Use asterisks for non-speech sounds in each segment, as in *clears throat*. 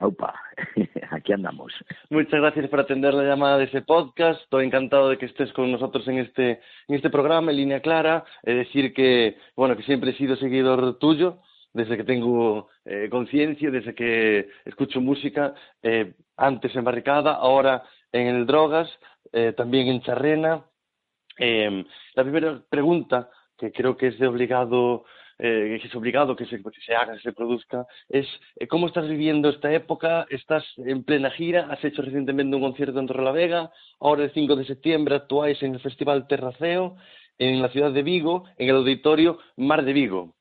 Aupa, *laughs* aquí andamos. Muchas gracias por atender la llamada de ese podcast. Estoy encantado de que estés con nosotros en este, en este programa, en Línea Clara. Es decir que, bueno, que siempre he sido seguidor tuyo, desde que tengo eh, conciencia, desde que escucho música, eh, antes en Barricada, ahora en el Drogas, eh, también en Charrena. la primera pregunta, que creo que es de obligado eh, que es obligado que se, se haga, que se produzca, es eh, cómo estás viviendo esta época, estás en plena gira, has hecho recientemente un concierto en Torrelavega, ahora el 5 de septiembre actuáis en el Festival Terraceo, en la ciudad de Vigo, en el auditorio Mar de Vigo.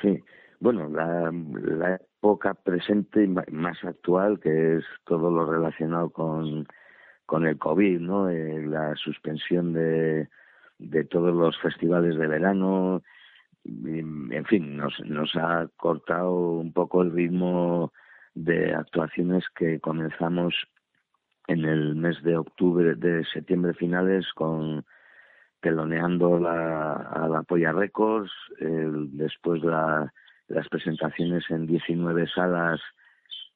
Sí, bueno, la, la época presente y más actual, que es todo lo relacionado con, con el COVID, ¿no? Eh, la suspensión de, de todos los festivales de verano, en fin, nos, nos ha cortado un poco el ritmo de actuaciones que comenzamos en el mes de octubre, de septiembre finales, con teloneando la, a la Polla Records, después la, las presentaciones en 19 salas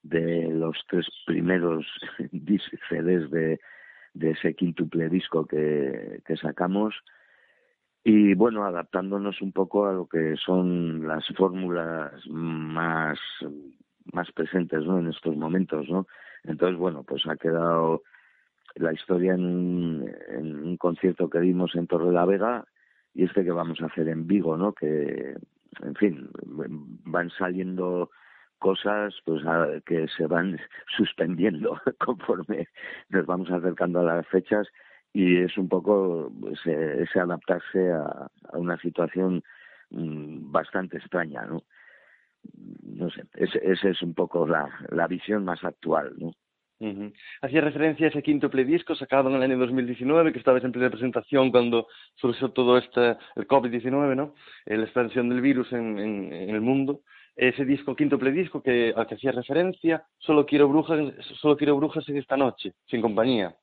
de los tres primeros *laughs* CDs de, ese quintuple disco que sacamos, y bueno, adaptándonos un poco a lo que son las fórmulas más, más presentes ¿no? en estos momentos, ¿no? Entonces, bueno, pues ha quedado la historia en un, concierto que dimos en Torre la Vega y este que vamos a hacer en Vigo, ¿no? Que, en fin, van saliendo cosas pues que se van *laughs* suspendiendo *laughs* conforme nos vamos acercando a las fechas y es un poco ese, adaptarse a, una situación mm, bastante extraña, ¿no? No sé, esa es un poco la, visión más actual, ¿no? Hacía referencia a ese quinto disco sacado en el año 2019, que estaba en plena presentación cuando surgió todo este, el COVID-19, ¿no? La expansión del virus en, el mundo. Ese disco, quinto disco que, al que hacía referencia, solo quiero brujas, solo quiero brujas en esta noche, sin compañía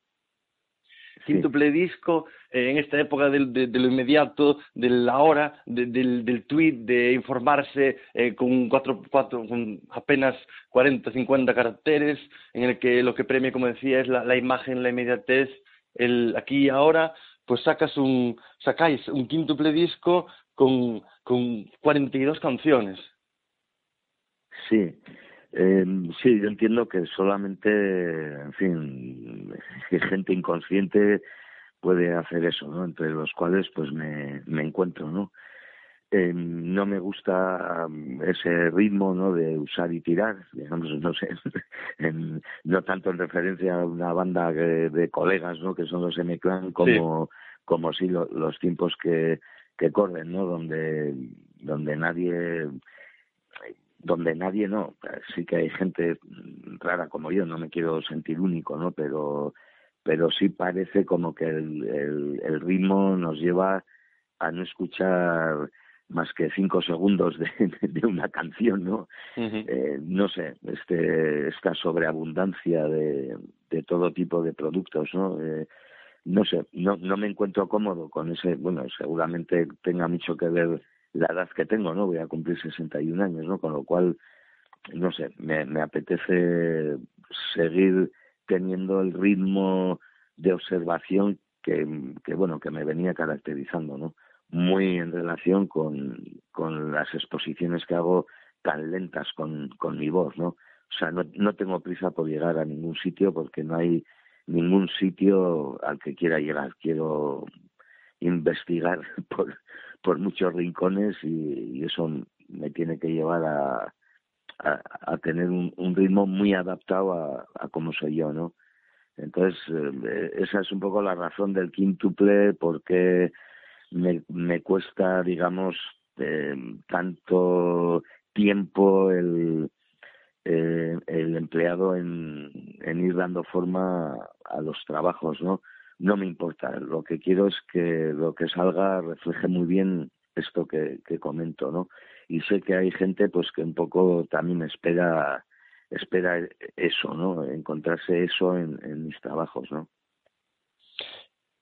quíntuple disco eh, en esta época de, lo inmediato, de la hora, del, del tweet, de informarse eh, con, cuatro, cuatro, con apenas 40, 50 caracteres, en el que lo que premia, como decía, es la, la imagen, la inmediatez, el aquí y ahora, pues sacas un, sacáis un quíntuple disco con, con 42 canciones. Sí, eh, sí, yo entiendo que solamente, en fin, gente inconsciente puede hacer eso, ¿no? Entre los cuales, pues, me, me encuentro, ¿no? Eh, no me gusta ese ritmo, ¿no? De usar y tirar, digamos, no sé, *laughs* no tanto en referencia a una banda de, colegas, ¿no? Que son los M-Clan, como, como sí los tiempos que, que corren, ¿no? Donde, donde nadie donde nadie no, sí que hay gente rara como yo, no me quiero sentir único, ¿no? Pero, pero sí parece como que el, el, ritmo nos lleva a no escuchar más que cinco segundos de, de una canción, ¿no? eh, no sé, este, esta sobreabundancia de, de todo tipo de productos, ¿no? Eh, no sé, no, no me encuentro cómodo con ese, bueno, seguramente tenga mucho que ver la edad que tengo, ¿no? Voy a cumplir 61 años, ¿no? Con lo cual, no sé, me, me apetece seguir teniendo el ritmo de observación que, que, bueno, que me venía caracterizando, ¿no? Muy en relación con, con las exposiciones que hago tan lentas con, con mi voz, ¿no? O sea, no, no tengo prisa por llegar a ningún sitio porque no hay ningún sitio al que quiera llegar. Quiero investigar *laughs* por, por muchos rincones y, eso me tiene que llevar a, a, tener un, un, ritmo muy adaptado a, a cómo soy yo, ¿no? Entonces, eh, esa es un poco la razón del quintuple, porque me, me cuesta, digamos, eh, tanto tiempo el, eh, el empleado en, en ir dando forma a los trabajos, ¿no? No me importa. Lo que quiero es que lo que salga refleje muy bien esto que, comento, ¿no? Y sé que hay gente pues que un poco también espera espera eso, ¿no? Encontrarse eso en, en mis trabajos, ¿no?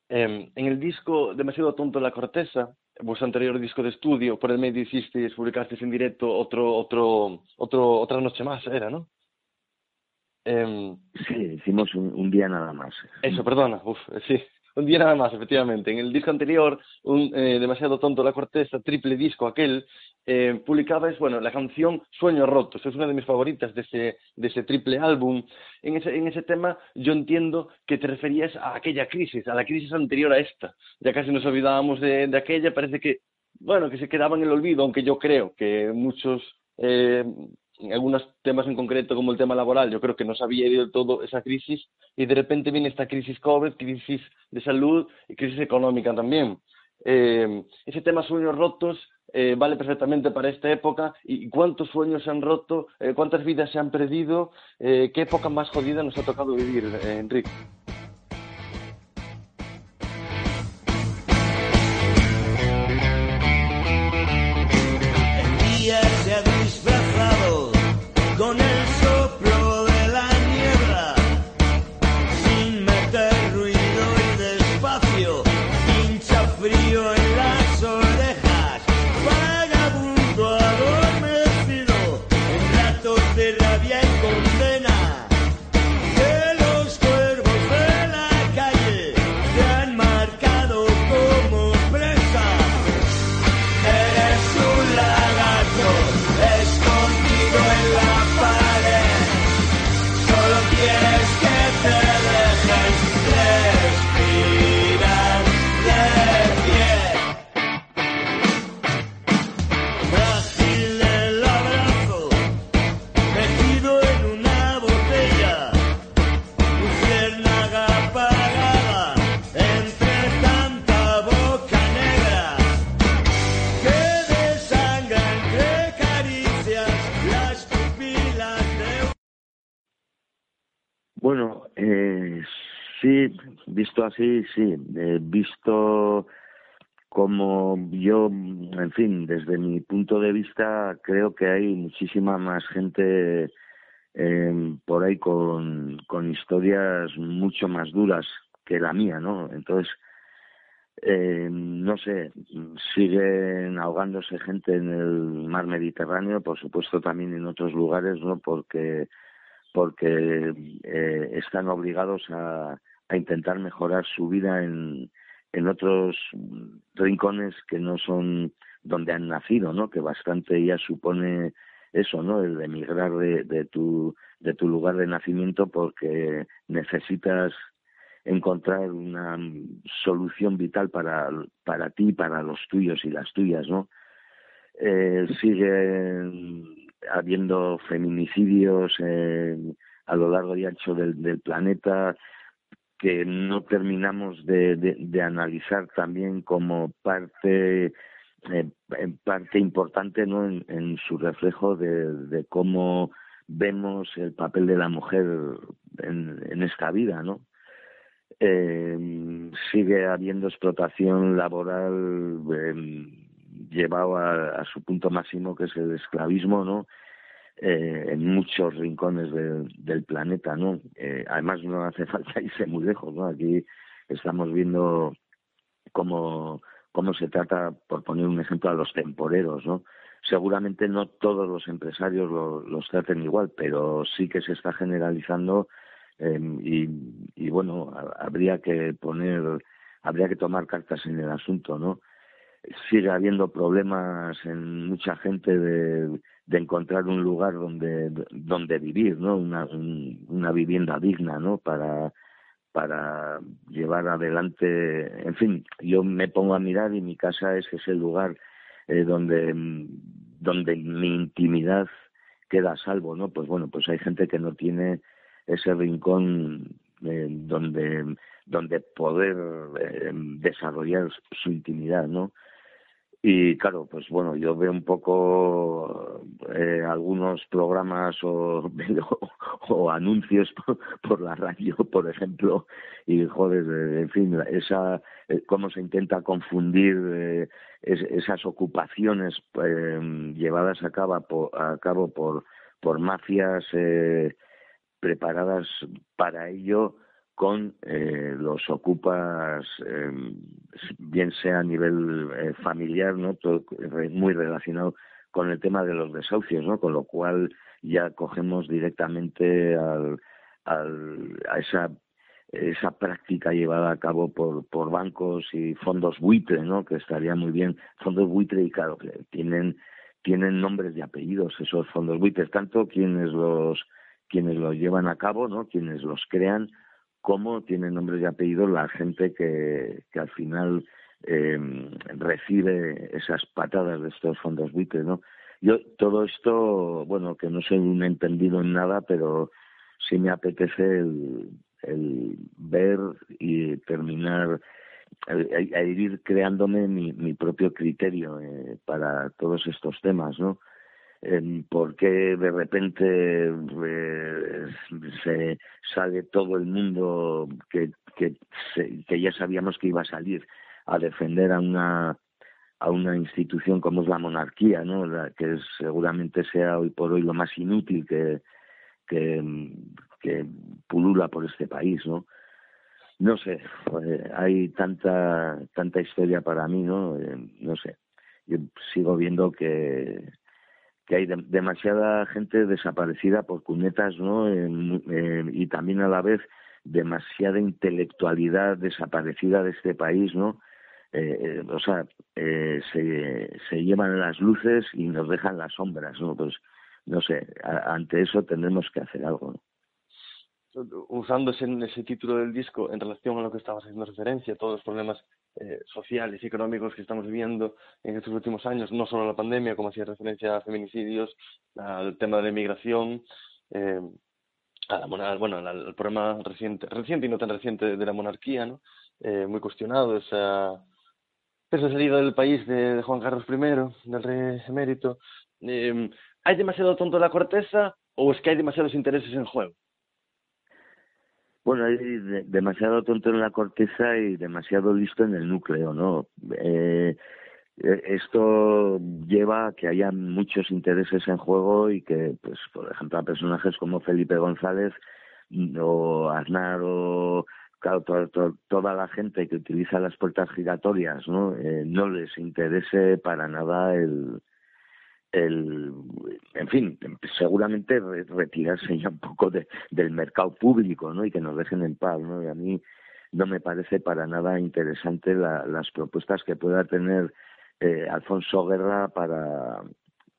Eh, en el disco Demasiado tonto la corteza, vuestro anterior disco de estudio, por el medio hicisteis, publicasteis en directo otro, otro, otro, otra noche más, era, ¿no? Eh, sí, hicimos un, un, día nada más. Eso, perdona, uf, sí, un día nada más, efectivamente. En el disco anterior, un, eh, Demasiado tonto la corteza, triple disco aquel, eh, publicabas, bueno, la canción Sueños rotos, es una de mis favoritas de ese, de ese triple álbum. En ese, en ese tema yo entiendo que te referías a aquella crisis, a la crisis anterior a esta. Ya casi nos olvidábamos de, de aquella, parece que, bueno, que se quedaba en el olvido, aunque yo creo que muchos eh, algunos temas en concreto, como el tema laboral, yo creo que no sabía del todo esa crisis y de repente viene esta crisis COVID, crisis de salud y crisis económica también. Eh, ese tema sueños rotos eh, vale perfectamente para esta época y cuántos sueños se han roto, eh, cuántas vidas se han perdido, eh, qué época más jodida nos ha tocado vivir, Enrique. Visto así, sí. Visto como yo, en fin, desde mi punto de vista, creo que hay muchísima más gente eh, por ahí con, con historias mucho más duras que la mía, ¿no? Entonces, eh, no sé, siguen ahogándose gente en el mar Mediterráneo, por supuesto también en otros lugares, ¿no? Porque porque eh, están obligados a, a intentar mejorar su vida en, en otros rincones que no son donde han nacido, ¿no? Que bastante ya supone eso, ¿no? El emigrar de, de tu de tu lugar de nacimiento porque necesitas encontrar una solución vital para para ti, para los tuyos y las tuyas, ¿no? Eh, sigue habiendo feminicidios eh, a lo largo y ancho del, del planeta, que no terminamos de, analizar también como parte parte importante no en, su reflejo de, cómo vemos el papel de la mujer en, esta vida no eh, sigue habiendo explotación laboral eh, llevado a, su punto máximo que es el esclavismo no eh, en muchos rincones del planeta no eh, además no hace *laughs* falta irse muy lejos no aquí estamos viendo cómo cómo se trata, por poner un ejemplo, a los temporeros, ¿no? Seguramente no todos los empresarios los traten igual, pero sí que se está generalizando em, y, bueno, habría que poner, habría que tomar cartas en el asunto, ¿no? Sigue habiendo problemas en mucha gente de, encontrar un lugar donde donde vivir, ¿no? Una, una vivienda digna, ¿no? Para para llevar adelante, en fin, yo me pongo a mirar y mi casa es ese lugar eh, donde, donde mi intimidad queda a salvo, ¿no? Pues bueno, pues hay gente que no tiene ese rincón eh, donde donde poder eh, desarrollar su intimidad, ¿no? Y claro, pues bueno, yo veo un poco eh, algunos programas o, *laughs* o, anuncios por, la radio, por ejemplo, y joder, en fin, esa eh, cómo se intenta confundir eh, esas ocupaciones eh, llevadas a cabo, por, a cabo por, por mafias preparadas para ello con eh, los ocupas, em, bien sea a nivel eh, familiar, ¿no? Todo, muy relacionado con el tema de los desahucios, ¿no? Con lo cual ya cogemos directamente al, a esa esa práctica llevada a cabo por, por bancos y fondos buitre, ¿no? Que estaría muy bien. Fondos buitre y claro, que tienen, tienen nombres y apellidos esos fondos buitres, tanto quienes los, quienes los llevan a cabo, ¿no? Quienes los crean, cómo tiene nombres y apellidos la gente que, que al final eh, recibe esas patadas de estos fondos buitres, ¿no? Yo todo esto, bueno, que no soy un entendido en nada, pero sí me apetece el, el ver y terminar ir creándome mi, mi propio criterio eh, para todos estos temas, ¿no? Por qué de repente eh, se sale todo el mundo que, que, que ya sabíamos que iba a salir a defender a una a una institución como es la monarquía, ¿no? La, que seguramente sea hoy por hoy lo más inútil que, que, pulula por este país, ¿no? No sé, hay tanta tanta historia para mí, ¿no? Eh, no sé. Yo sigo viendo que que hay demasiada gente desaparecida por cunetas, ¿no? y también a la vez demasiada intelectualidad desaparecida de este país, ¿no? Eh, eh, o sea, eh, se, se llevan las luces y nos dejan las sombras, ¿no? Pues, no sé, ante eso tendremos que hacer algo, ¿no? usando ese, ese título del disco en relación a lo que estabas haciendo referencia, todos los problemas eh, sociales y económicos que estamos viviendo en estos últimos años, no solo la pandemia, como hacía referencia a feminicidios, al tema de la inmigración, eh, a la, bueno, al, problema reciente, reciente y no tan reciente de la monarquía, ¿no? Eh, muy cuestionado, esa, esa salida del país de, de Juan Carlos I, del rey emérito. Eh, ¿Hay demasiado tonto la corteza o es que hay demasiados intereses en juego? Bueno, hay demasiado tonto en la corteza y demasiado listo en el núcleo, ¿no? Eh, eh, esto lleva a que haya muchos intereses en juego y que, pues, por ejemplo, a personajes como Felipe González o Aznar o toda la gente que utiliza las puertas giratorias, ¿no? Eh, no les interese para nada el, el, en fin, seguramente retirarse ya un poco de, del mercado público, ¿no? Y que nos dejen en paz, ¿no? Y a mí no me parece para nada interesante la, las propuestas que pueda tener eh, Alfonso Guerra para,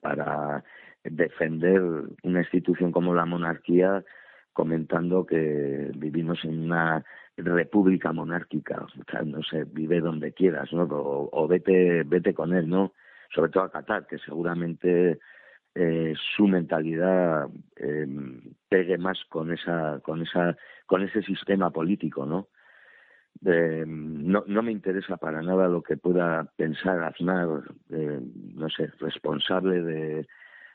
para defender una institución como la monarquía comentando que vivimos en una república monárquica, o sea, no sé, vive donde quieras, ¿no? O, o vete, vete con él, ¿no? Sobre todo a Qatar, que seguramente eh, su mentalidad eh, pegue más con esa, con esa, con ese sistema político, ¿no? eh, no, no me interesa para nada lo que pueda pensar Aznar, eh, no sé, responsable de,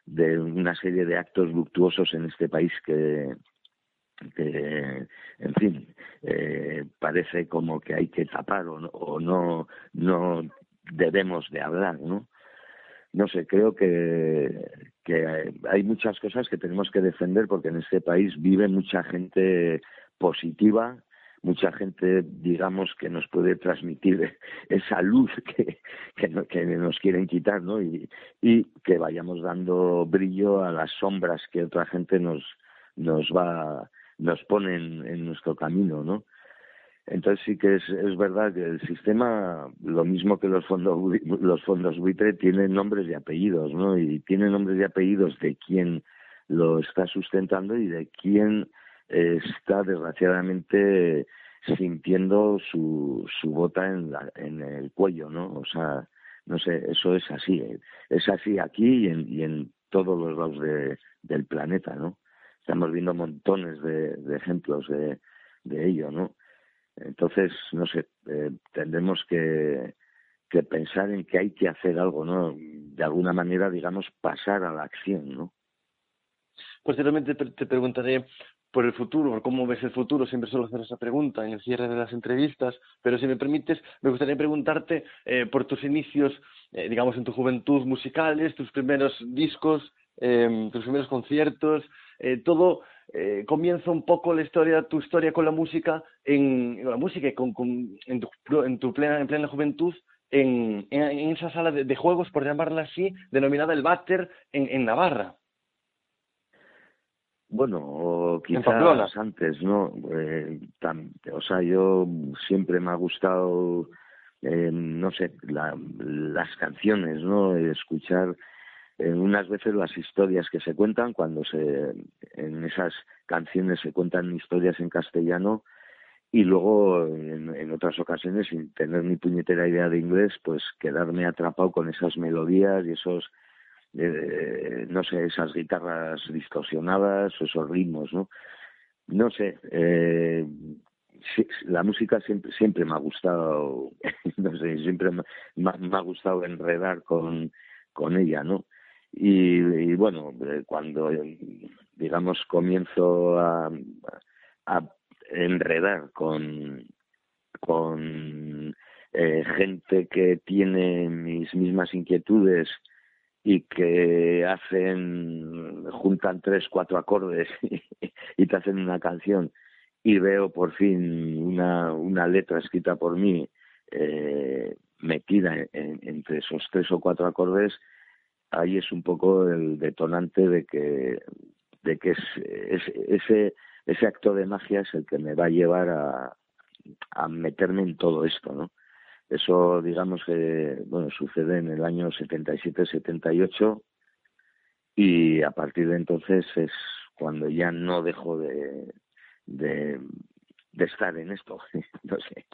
de una serie de actos luctuosos en este país que, que en fin, parece como que hay que tapar o, o no, no debemos de hablar, ¿no? No sé, creo que, que hay muchas cosas que tenemos que defender porque en este país vive mucha gente positiva, mucha gente, digamos, que nos puede transmitir *laughs* esa luz que, que, nos quieren quitar, ¿no? Y, y que vayamos dando brillo a las sombras que otra gente nos, nos va, nos pone en nuestro camino, ¿no? Entonces sí que es, es verdad que el sistema, lo mismo que los fondos los fondos buitre, tiene nombres y apellidos, ¿no? Y tiene nombres y apellidos de quien lo está sustentando y de quien está desgraciadamente sintiendo su, su bota en, la, en el cuello, ¿no? O sea, no sé, eso es así, ¿eh? es así aquí y en, y en todos los lados de, del planeta, ¿no? Estamos viendo montones de, de ejemplos de, de ello, ¿no? Entonces, no sé, eh, tendremos que, pensar en que hay que hacer algo, ¿no? De alguna manera, digamos, pasar a la acción, ¿no? Posteriormente te preguntaré por el futuro, por cómo ves el futuro, siempre suelo hacer esa pregunta en el cierre de las entrevistas, pero si me permites, me gustaría preguntarte eh, por tus inicios, eh, digamos, en tu juventud musicales, tus primeros discos, eh, tus primeros conciertos, eh, todo eh, comienza un poco la historia, tu historia con la música, en, la música con, con, en, tu, en tu plena, en plena juventud, en, en, esa sala de, de, juegos, por llamarla así, denominada el Báter en, en Navarra. Bueno, quizás antes, ¿no? Eh, tan, o sea, yo siempre me ha gustado, eh, no sé, la, las canciones, ¿no? Escuchar en unas veces las historias que se cuentan, cuando se, en esas canciones se cuentan historias en castellano, y luego en, otras ocasiones, sin tener ni puñetera idea de inglés, pues quedarme atrapado con esas melodías y esos, eh, no sé, esas guitarras distorsionadas, esos ritmos, ¿no? No sé, eh, la música siempre siempre me ha gustado, *laughs* no sé, siempre me, me ha gustado enredar con, con ella, ¿no? Y, bueno, eh, cuando, digamos, comienzo a, a enredar con, con eh, gente que tiene mis mismas inquietudes y que hacen, juntan tres, cuatro acordes *laughs* y, te hacen una canción y veo por fin una, una letra escrita por mí eh, metida entre esos tres o cuatro acordes, ahí es un poco el detonante de que que es, ese ese acto de magia es el que me va a llevar a, a meterme en todo esto, ¿no? Eso, digamos que, bueno, sucede en el año 77-78 y a partir de entonces es cuando ya no dejo de, de, estar en esto, *laughs* no sé.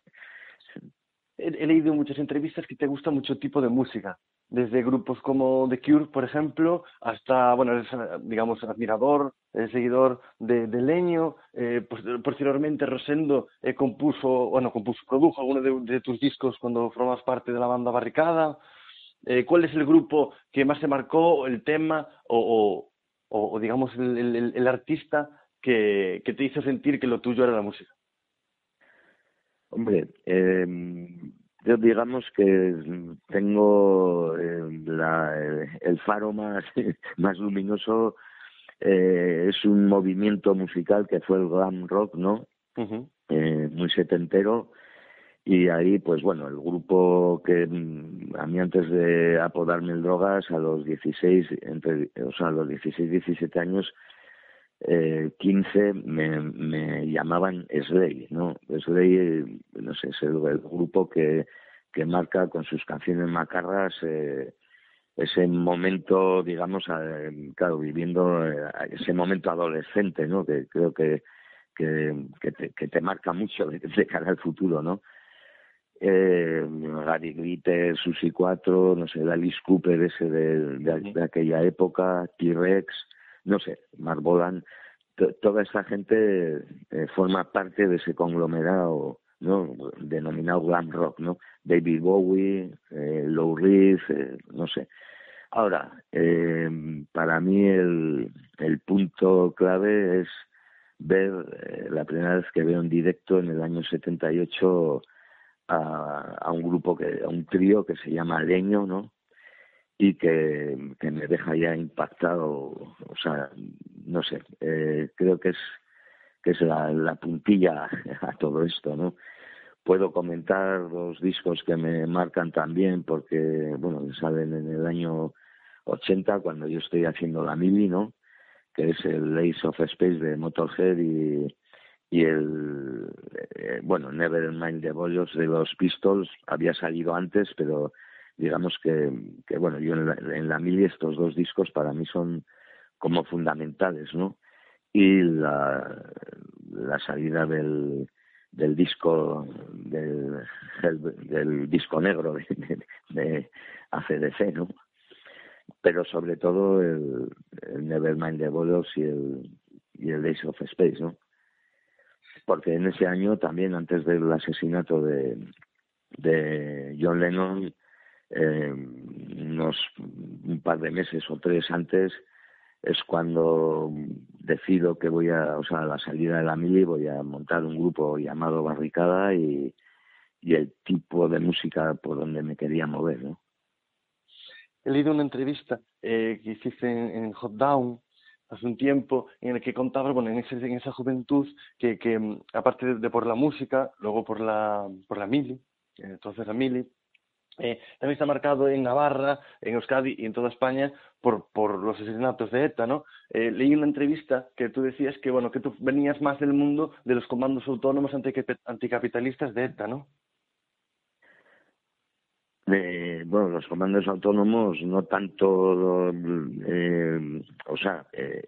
He, he leído muchas entrevistas que te gusta mucho tipo de música desde grupos como The Cure, por ejemplo, hasta, bueno, eres, digamos, admirador, eh, seguidor de, de Leño, eh, posteriormente Rosendo eh, compuso, bueno, compuso, produjo alguno de, tus discos cuando formas parte de la banda Barricada. Eh, ¿Cuál es el grupo que más se marcó, el tema o, o, digamos, el, el, el artista que, que, te hizo sentir que lo tuyo era la música? Hombre, eh, yo digamos que tengo eh, la, el faro más, *laughs* más luminoso, eh, es un movimiento musical que fue el glam rock, ¿no? Eh, muy setentero. Y ahí, pues bueno, el grupo que mm, a mí antes de apodarme el drogas, a los 16, entre, o sea, a los 16, 17 años, eh, 15 me, me llamaban Slay, ¿no? Slay, no sé, es el, el grupo que, que marca con sus canciones macarras eh, ese momento, digamos, eh, claro, viviendo eh, ese momento adolescente, ¿no? Que creo que, que, que, te, que te marca mucho de, de cara al futuro, ¿no? eh, Gary Glitter, Susi 4, no sé, Alice Cooper ese de, de, de aquella época, T-Rex, no sé, Marbolan, toda esta gente eh, forma parte de ese conglomerado ¿no? Denominado glam rock, ¿no? David Bowie, eh, Lou Reed, eh, no sé. Ahora, eh, para mí el, punto clave es ver eh, la primera vez que veo en directo en el año 78 a, a un grupo, que a un trío que se llama Leño, ¿no? Y que, que me deja ya impactado, o sea, no sé, eh, creo que es que es la, la puntilla a todo esto, ¿no? Puedo comentar los discos que me marcan también porque, bueno, salen en el año 80 cuando yo estoy haciendo la mili, ¿no? Que es el Ace of Space de Motorhead y, y el, eh, bueno, Nevermind the Bollos de los Pistols había salido antes, pero digamos que, bueno, yo en la, en la mili estos dos discos para mí son como fundamentales, ¿no? Y la, salida del, del disco del, del, disco negro de, de, de, ACDC, ¿no? Pero sobre todo el, el Nevermind the Bolos y el, y el Days of Space, ¿no? Porque en ese año también, antes del asesinato de, de John Lennon, eh, unos un par de meses o tres antes, es cuando decido que voy a, o sea, a la salida de la mili voy a montar un grupo llamado Barricada y, y el tipo de música por donde me quería mover, ¿no? He leído una entrevista eh, que hiciste en, en, Hot Down hace un tiempo en el que contabas, bueno, en, ese, en esa juventud que, que aparte de, por la música, luego por la, por la mili, entonces la mili, eh, también está marcado en Navarra, en Euskadi y en toda España por, por los asesinatos de ETA, ¿no? Eh, leí una entrevista que tú decías que, bueno, que tú venías más del mundo de los comandos autónomos anticapitalistas de ETA, ¿no? Eh, bueno, los comandos autónomos no tanto, eh, o sea, eh,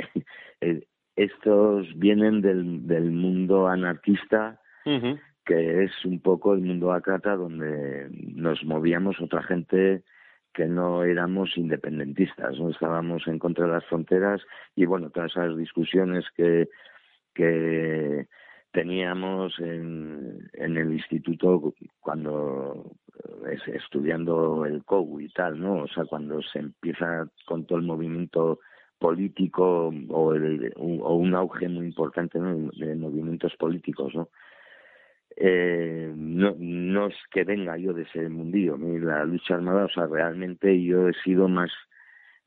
*laughs* estos vienen del, del mundo anarquista uh -huh que es un poco el mundo acrata donde nos movíamos otra gente que no éramos independentistas, no estábamos en contra de las fronteras y bueno, todas esas discusiones que, que teníamos en, el instituto cuando es, estudiando el COU y tal, ¿no? O sea, cuando se empieza con todo el movimiento político o, el, o un auge muy importante de movimientos políticos, ¿no? Eh, no, es que venga yo de ese mundillo, la lucha armada, o sea, realmente yo he sido más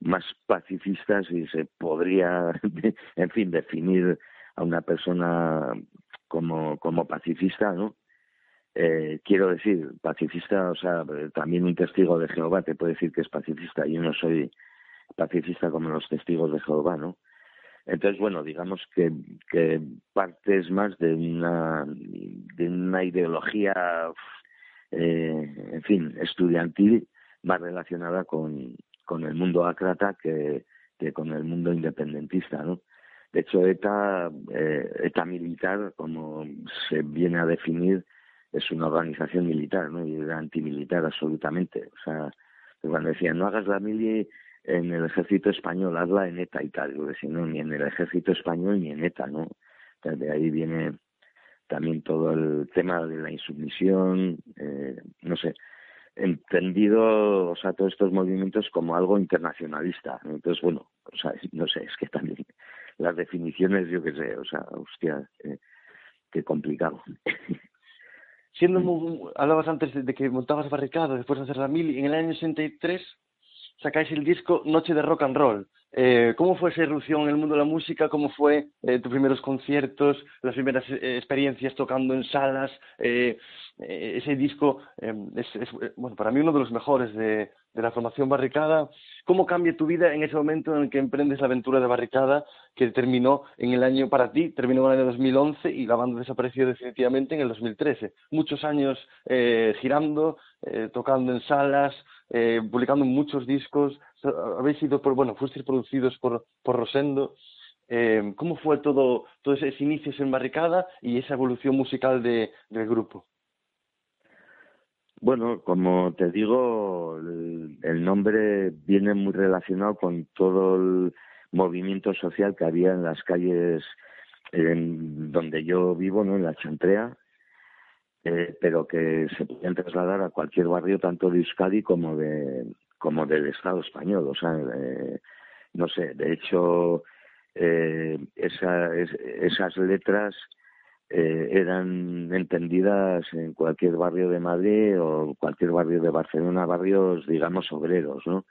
más pacifista si se podría, *laughs* en fin, definir a una persona como, como pacifista, ¿no? Eh, quiero decir, pacifista, o sea, también un testigo de Jehová te puede decir que es pacifista. Yo no soy pacifista como los testigos de Jehová, ¿no? Entonces, bueno, digamos que, que parte es más de una, de una ideología, eh, en fin, estudiantil, más relacionada con, el mundo acrata que, con el mundo independentista, ¿no? De hecho, ETA, eh, militar, como se viene a definir, es una organización militar, ¿no? Y era antimilitar absolutamente. O sea, cuando decían, no hagas la mili en el ejército español, hazla en ETA y tal, porque si no, ni en el ejército español ni en ETA, ¿no? de ahí viene también todo el tema de la insumisión, eh, no sé, entendido, o sea, todos estos movimientos como algo internacionalista. Entonces, bueno, o sea, no sé, es que también las definiciones, yo qué sé, o sea, hostia, eh, qué complicado. Siendo hablabas antes de que montabas barricada después de hacer la mil, en el año 63 sacáis el disco Noche de Rock and Roll. Eh, ¿Cómo fue esa irrupción en el mundo de la música? ¿Cómo fue eh, tus primeros conciertos, las primeras eh, experiencias tocando en salas? Eh, eh, ese disco eh, es, es, bueno, para mí uno de los mejores de, de, la formación Barricada. ¿Cómo cambia tu vida en ese momento en el que emprendes la aventura de Barricada, que terminó en el año, para ti, terminó en el año 2011 y la banda desapareció definitivamente en el 2013? Muchos años girando, tocando en salas, publicando muchos discos, habéis sido por, bueno, fuisteis producidos por, por Rosendo. Eh, ¿Cómo fue todo, todos esos inicios en Barricada y esa evolución musical de, del grupo? Bueno, como te digo, el, nombre viene muy relacionado con todo el movimiento social que había en las calles en donde yo vivo, ¿no? En la Chantrea. eh, pero que se podían trasladar a cualquier barrio tanto de Euskadi como de como del Estado español o sea eh, no sé de hecho eh, esa, esas letras eh, eran entendidas en cualquier barrio de Madrid o cualquier barrio de Barcelona barrios digamos obreros no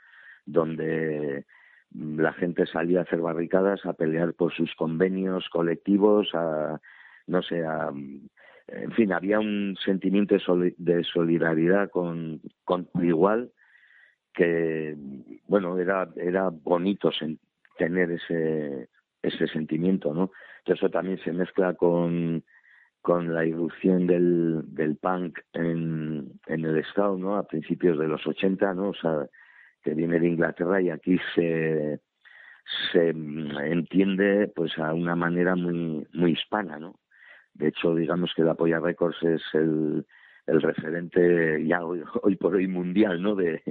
donde la gente salía a hacer barricadas a pelear por sus convenios colectivos a no sé a en fin, había un sentimiento de solidaridad con, con igual que, bueno, era, era bonito tener ese, ese sentimiento, ¿no? Eso también se mezcla con, con la irrupción del, del punk en, en el Estado, ¿no? A principios de los 80, ¿no? O sea, que viene de Inglaterra y aquí se, se entiende pues a una manera muy muy hispana, ¿no? De hecho, digamos que la Polla Records es el, el referente ya hoy, por hoy mundial, ¿no? De,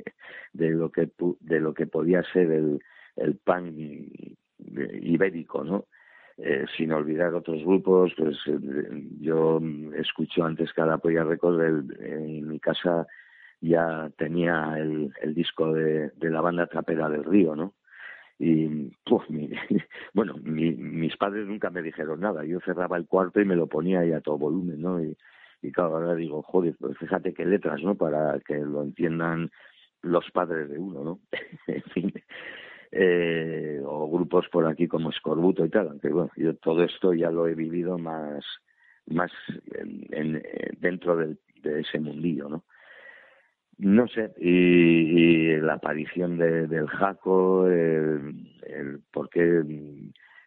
de lo que de lo que podía ser el, el pan ibérico, ¿no? Eh, sin olvidar otros grupos, pues eh, yo escucho antes la Polla Records, en mi casa ya tenía el, el disco de, de la banda Trapera del Río, ¿no? y pues *laughs* bueno mi, mis padres nunca me dijeron nada yo cerraba el cuarto y me lo ponía ahí a todo volumen no y, y claro ahora digo joder fíjate qué letras no para que lo entiendan los padres de uno no *laughs* en fin eh, o grupos por aquí como Escorbuto y tal aunque bueno yo todo esto ya lo he vivido más más en, en, dentro del, de ese mundillo no no sé, y, la aparición de, del Jaco, el, el por qué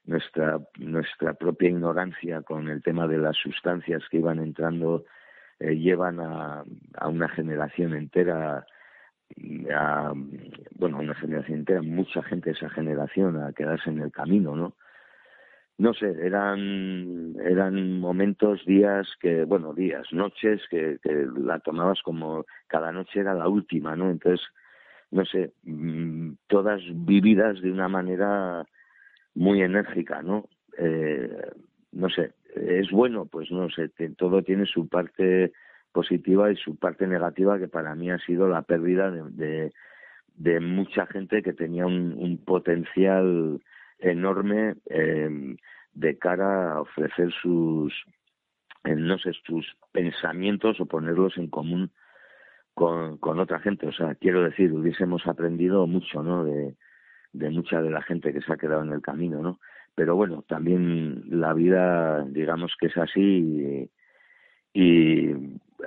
nuestra, nuestra propia ignorancia con el tema de las sustancias que iban entrando eh, llevan a, a una generación entera a, bueno, una generación entera, mucha gente de esa generación a quedarse en el camino, ¿no? no sé, eran, eran momentos, días que, bueno, días, noches que, que la tomabas como cada noche era la última, ¿no? Entonces, no sé, mm, todas vividas de una manera muy enérgica, ¿no? Eh, no sé, es bueno, pues no sé, todo tiene su parte positiva y su parte negativa, que para mí ha sido la pérdida de, de, mucha gente que tenía un, potencial enorme eh, de cara a ofrecer sus, eh, no sé, sus pensamientos o ponerlos en común con, con otra gente. O sea, quiero decir, hubiésemos aprendido mucho, ¿no? De, de mucha de la gente que se ha quedado en el camino, ¿no? Pero bueno, también la vida, digamos que es así y,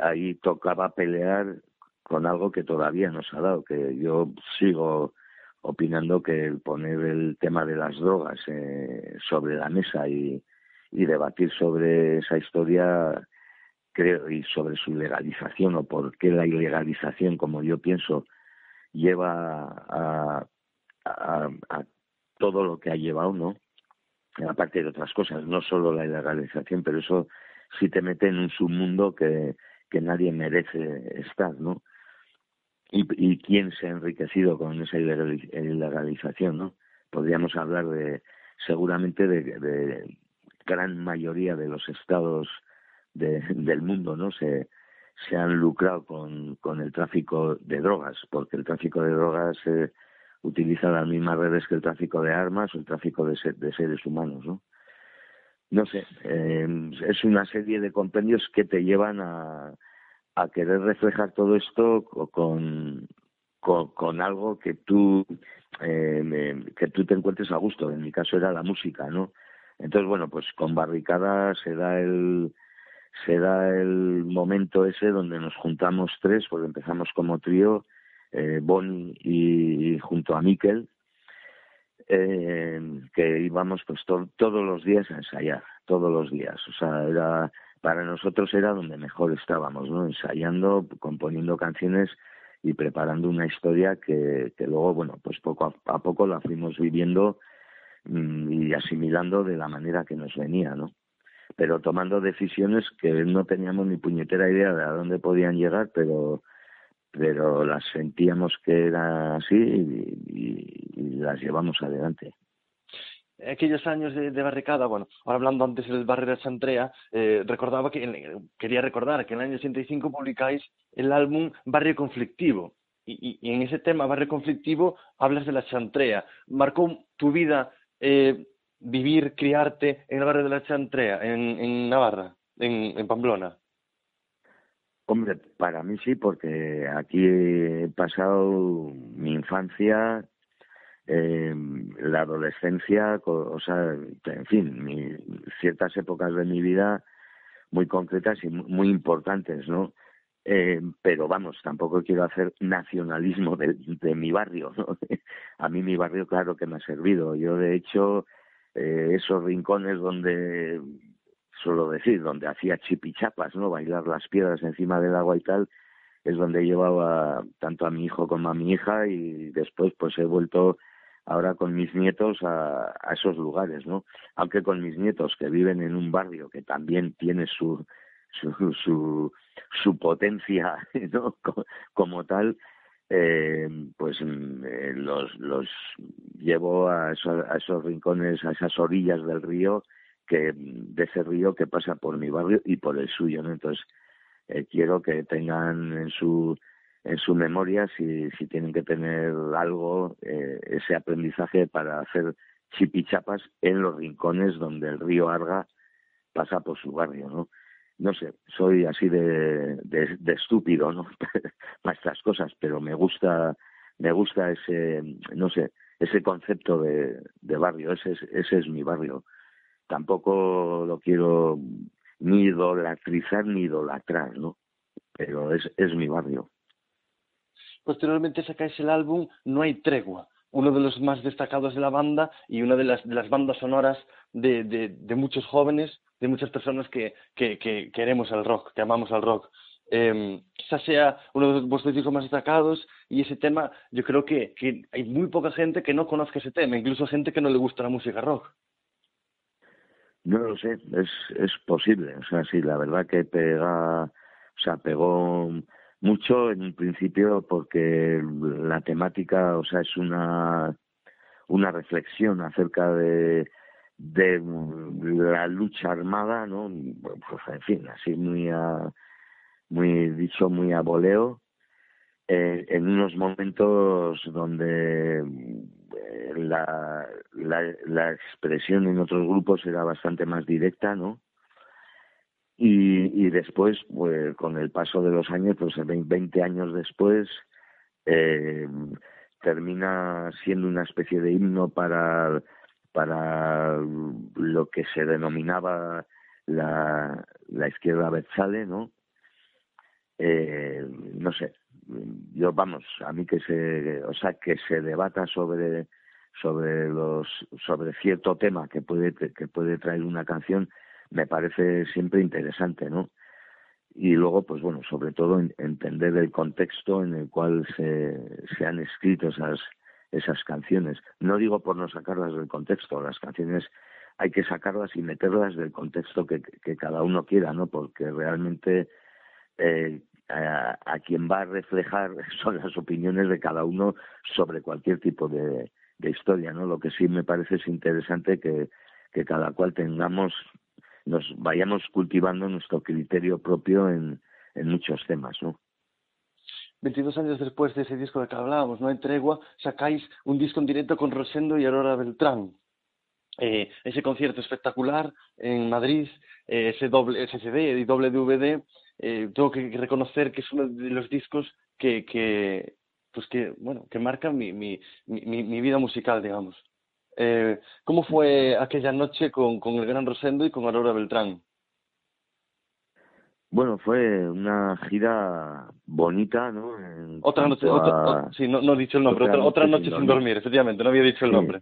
ahí tocaba pelear con algo que todavía nos ha dado, que yo sigo opinando que el poner el tema de las drogas eh, sobre la mesa y, y debatir sobre esa historia creo y sobre su legalización o por qué la ilegalización como yo pienso lleva a, a, a todo lo que ha llevado no aparte de otras cosas no solo la ilegalización pero eso sí te mete en un submundo que que nadie merece estar no y, y quién se ha enriquecido con esa ilegalización, ¿no? Podríamos hablar de, seguramente, de, de gran mayoría de los estados de, del mundo, ¿no? Se, se han lucrado con, con el tráfico de drogas, porque el tráfico de drogas eh, utiliza las mismas redes que el tráfico de armas o el tráfico de, de seres humanos, ¿no? No sé, eh, es una serie de compendios que te llevan a, a querer reflejar todo esto con, con, algo que tú eh, que tú te encuentres a gusto en mi caso era la música no entonces bueno pues con barricadas se da el se da el momento ese donde nos juntamos tres porque empezamos como trío eh, Bonnie y, junto a Miquel eh, que íbamos pues todos los días a ensayar todos los días o sea era para nosotros era donde mejor estábamos, ¿no? Ensayando, componiendo canciones y preparando una historia que, que luego, bueno, pues poco a, poco la fuimos viviendo mm, y asimilando de la manera que nos venía, ¿no? Pero tomando decisiones que no teníamos ni puñetera idea de a dónde podían llegar, pero pero las sentíamos que era así y las llevamos adelante. aquellos años de, barricada, bueno, ahora hablando antes del barrio de Chantrea, eh, recordaba que, quería recordar que en el año 85 publicáis el álbum Barrio Conflictivo, y, en ese tema, barrio conflictivo, hablas de la Chantrea. ¿Marcó tu vida eh, vivir, criarte en el barrio de la Chantrea, en, Navarra, en Pamplona? Hombre, para mí sí, porque aquí he pasado mi infancia, eh, la adolescencia, o sea, en fin, ciertas épocas de mi vida muy concretas y muy importantes, ¿no? Eh, pero vamos, tampoco quiero hacer nacionalismo de, mi barrio. ¿no? *laughs* A mí mi barrio, claro que me ha servido. Yo, de hecho, eh, esos rincones donde suelo decir, donde hacía chipichapas, ¿no? Bailar las piedras encima del agua y tal, es donde llevaba tanto a mi hijo como a mi hija y después pues he vuelto ahora con mis nietos a, esos lugares, ¿no? Aunque con mis nietos que viven en un barrio que también tiene su su, su, su potencia, *laughs* ¿no? Como, tal, eh, pues eh, los, los llevo a esos, a esos rincones, a esas orillas del río que de ese río que pasa por mi barrio y por el suyo, ¿no? Entonces eh, quiero que tengan en su en su memoria si, si tienen que tener algo eh, ese aprendizaje para hacer chipichapas en los rincones donde el río Arga pasa por su barrio, ¿no? No sé, soy así de, de, estúpido, ¿no? *laughs* Para estas cosas, pero me gusta me gusta ese, no sé, ese concepto de, de barrio, ese, ese es mi barrio tampoco lo quiero ni idolatrizar ni idolatrar, ¿no? Pero es, es mi barrio. Posteriormente sacáis el álbum No hay tregua, uno de los más destacados de la banda y una de las, bandas sonoras de, muchos jóvenes, de muchas personas que, que, que, queremos el rock, que amamos al rock. Eh, quizás sea uno de vuestros discos más destacados y ese tema yo creo que hay muy poca gente que no conozca ese tema, incluso gente que no le gusta la música rock. No lo sé, es, es posible. O sea, sí, la verdad que pega, o sea, pegó mucho en un principio porque la temática, o sea, es una, una reflexión acerca de, de la lucha armada, ¿no? Pues, en fin, así muy a, muy dicho, muy a voleo, eh, en unos momentos donde la, la, expresión en otros grupos era bastante más directa, ¿no? Y, y después, pues con el paso de los años, pues 20 años después, eh, termina siendo una especie de himno para, para lo que se denominaba la, la izquierda Betzale, ¿no? Eh, no sé, yo vamos, a mí que se, o sea, que se debata sobre sobre los sobre cierto tema que puede que puede traer una canción me parece siempre interesante no y luego pues bueno sobre todo entender el contexto en el cual se, se han escrito esas esas canciones. No digo por no sacarlas del contexto las canciones hay que sacarlas y meterlas del contexto que, que cada uno quiera no porque realmente eh, a, a, quien va a reflejar *laughs* son las opiniones de cada uno sobre cualquier tipo de, historia, ¿no? Lo que sí me parece es interesante que, que cada cual tengamos, nos vayamos cultivando nuestro criterio propio en, en muchos temas, ¿no? 22 años después de ese disco de que hablábamos, No hay tregua, sacáis un disco en directo con Rosendo y Aurora Beltrán. Eh, ese concierto espectacular en Madrid, eh, ese doble ese CD y doble DVD, eh, tengo que reconocer que es uno de los discos que, que, pues que, bueno, que marcan mi, mi, mi, mi vida musical, digamos. Eh, ¿Cómo fue aquella noche con, con el Gran Rosendo y con Aurora Beltrán? Bueno, fue una gira bonita, ¿no? otra noche, otra, sí, no, no he dicho el nombre, otra, otra noche, sin, dormir. efectivamente, no había dicho el nombre.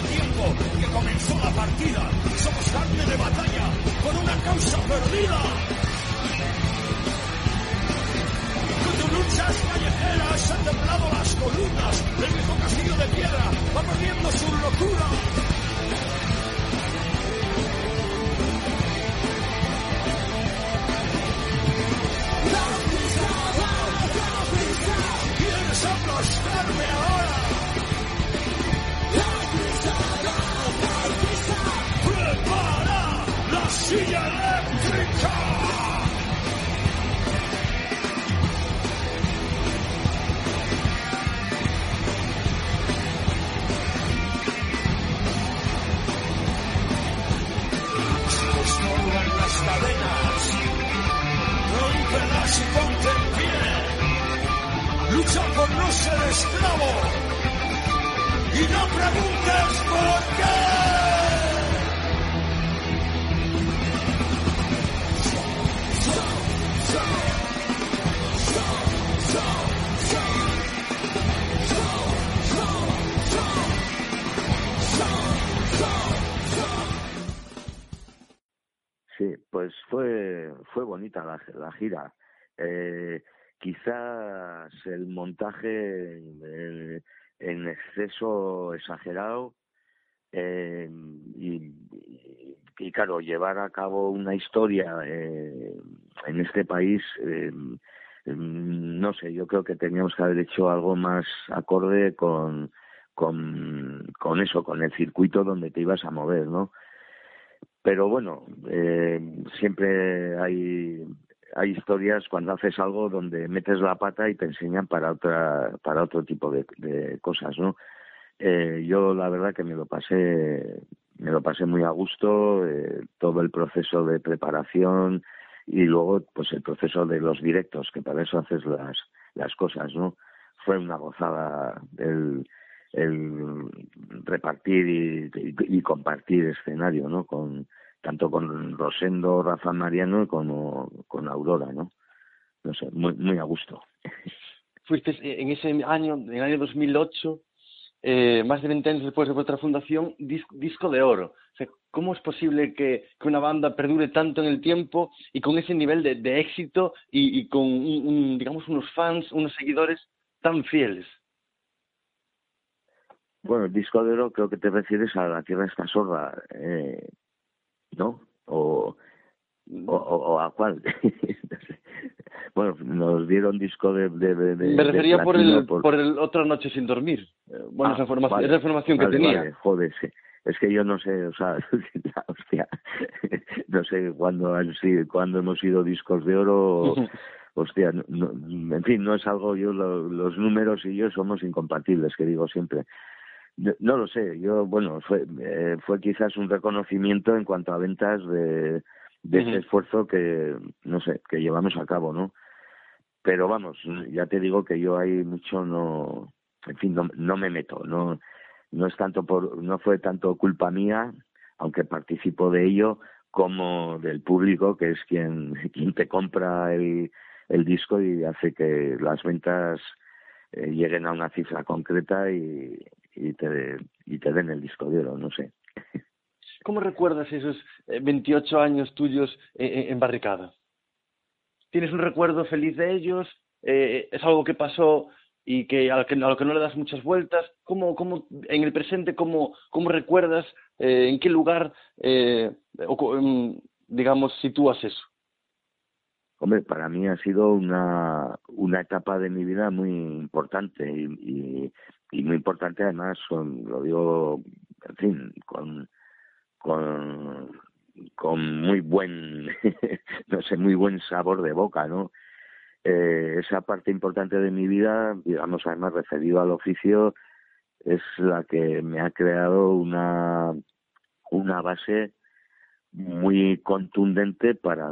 Tiempo que comenzó la partida. Somos carne de batalla por una causa perdida. Con tus luchas callejeras han temblado las columnas. El viejo castillo de piedra va perdiendo su locura. ¿Quieres aplastarme ahora? La silla eléctrica! Fue fue bonita la, la gira. Eh, quizás el montaje en, exceso exagerado eh, y, claro llevar a cabo una historia eh, en este país eh, no sé yo creo que teníamos que haber hecho algo más acorde con con con eso con el circuito donde te ibas a mover no pero bueno eh, siempre hay hay historias cuando haces algo donde metes la pata y te enseñan para otra para otro tipo de, de cosas no eh, yo la verdad que me lo pasé me lo pasé muy a gusto eh, todo el proceso de preparación y luego pues el proceso de los directos que para eso haces las las cosas no fue una gozada el el repartir y, compartir escenario no con tanto con Rosendo, Rafa Mariano como con Aurora, ¿no? No sé, muy, muy a gusto. Fuiste en ese año, en el año 2008, eh, más de 20 años después de vuestra fundación, dis- disco de oro. ¿Cómo es posible que, una banda perdure tanto en el tiempo y con ese nivel de, de éxito y, y con, un, un, digamos, unos fans, unos seguidores tan fieles? Bueno, el disco de oro creo que te refieres a La Tierra está sorda, eh, ¿no? O, o, o, a cuál. *laughs* Bueno, nos dieron disco de... de, de- Me de refería por el, por... el Otra Noche Sin Dormir. Bueno, Ah, esa información, vale, esa información que tenía. vale, joder, sí. Es que yo no sé, o sea, *laughs* hostia, *laughs* no sé cuándo, han sido- cuándo hemos sido discos de oro, hostia, no- no- en fin, no es algo, yo lo- los números y yo somos incompatibles, que digo siempre. No, lo sé, yo, bueno, fue, eh, fue quizás un reconocimiento en cuanto a ventas de, de ese esfuerzo que, no sé, que llevamos a cabo, ¿no? Pero vamos, ya te digo que yo ahí mucho no, en fin, no, no me meto, no, no es tanto por, no fue tanto culpa mía, aunque participo de ello, como del público, que es quien, *laughs* quien te compra el, el disco y hace que las ventas eh, lleguen a una cifra concreta y, y, te, y te den el disco de oro, no sé. *laughs* ¿Cómo recuerdas esos 28 eh, años tuyos en Barricada? ¿Tienes un recuerdo feliz de ellos? Eh, ¿Es algo que pasó y que a, lo que, no le das muchas vueltas? ¿Cómo, cómo en el presente, cómo, cómo recuerdas, eh, en qué lugar, eh, o, em, digamos, sitúas eso? Hombre, para mí ha sido una, una etapa de mi vida muy importante y, y, muy importante además, lo digo, en fin, con, con, con muy buen, *laughs* no sé, muy buen sabor de boca, ¿no? Eh, esa parte importante de mi vida, digamos, además referido al oficio, es la que me ha creado una, una base muy contundente para,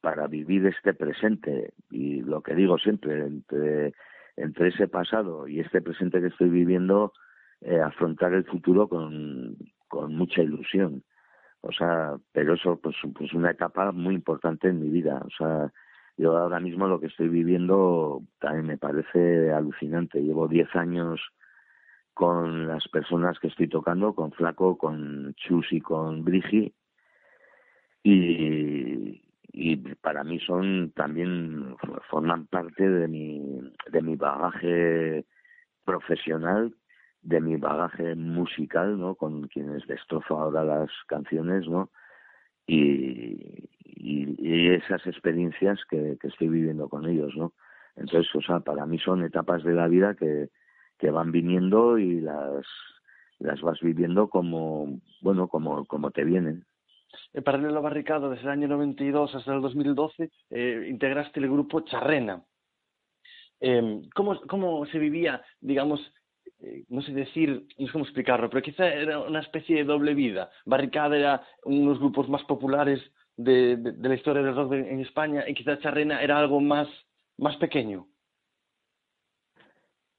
para vivir este presente. Y lo que digo siempre, entre, entre ese pasado y este presente que estoy viviendo, eh, afrontar el futuro con, mucha ilusión. O sea, pero eso pues, pues una etapa muy importante en mi vida. O sea, yo ahora mismo lo que estoy viviendo también me parece alucinante. Llevo 10 años con las personas que estoy tocando, con Flaco, con Chus y con Brigi. Y, y para mí son también forman parte de mi de mi bagaje profesional de mi bagaje musical, ¿no? Con quienes destrozo ahora las canciones, ¿no? Y, y, esas experiencias que, que, estoy viviendo con ellos, ¿no? Entonces, o sea, para mí son etapas de la vida que, que van viniendo y las, las vas viviendo como, bueno, como, como te vienen. En paralelo barricado, desde el año 92 hasta el 2012, eh, integraste el grupo Charrena. Eh, ¿cómo, ¿Cómo se vivía, digamos, eh, no sé decir, no sé cómo explicarlo, pero quizá era una especie de doble vida. Barricada era unos grupos más populares de, de, la historia del rock en España y quizá Charrena era algo más, más pequeño.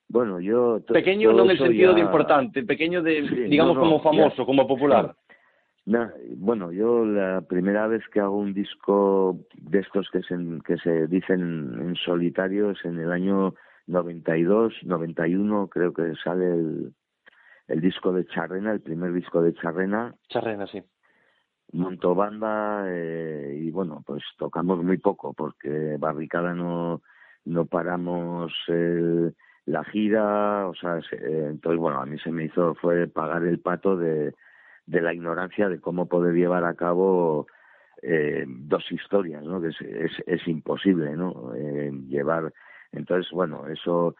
Bueno, yo... Pequeño no en el sentido de importante, pequeño de, digamos, como famoso, como popular. Bueno, yo la primera vez que hago un disco de estos que se, que se dicen en solitario es en el año 92, 91 creo que sale el, el disco de Charrena, el primer disco de Charrena. Charrena, sí. Monto banda eh, y bueno, pues tocamos muy poco porque Barricada no, no paramos el, la gira, o sea, eh, entonces bueno, a mí se me hizo, fue pagar el pato de, de la ignorancia de cómo poder llevar a cabo eh, dos historias, ¿no? Que es, es, es imposible, ¿no? Eh, llevar entonces, bueno, eso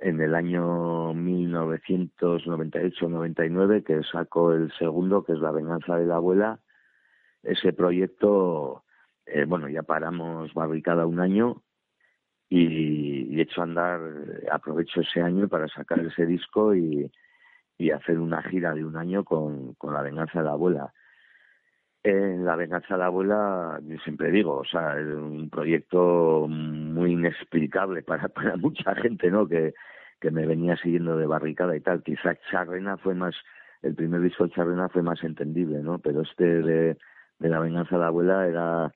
en el año 1998-99 que sacó el segundo, que es La venganza de la abuela, ese proyecto, eh, bueno, ya paramos barricada un año y, hecho andar, aprovecho ese año para sacar ese disco y, y hacer una gira de un año con, con La venganza de la abuela. La venganza de la abuela, yo siempre digo, o sea, es un proyecto muy inexplicable para, *laughs* para mucha gente, ¿no? Que, que me venía siguiendo de barricada y tal. Quizá Charrena fue más, el primer disco de Charrena fue más entendible, ¿no? Pero este de, de La venganza de la abuela era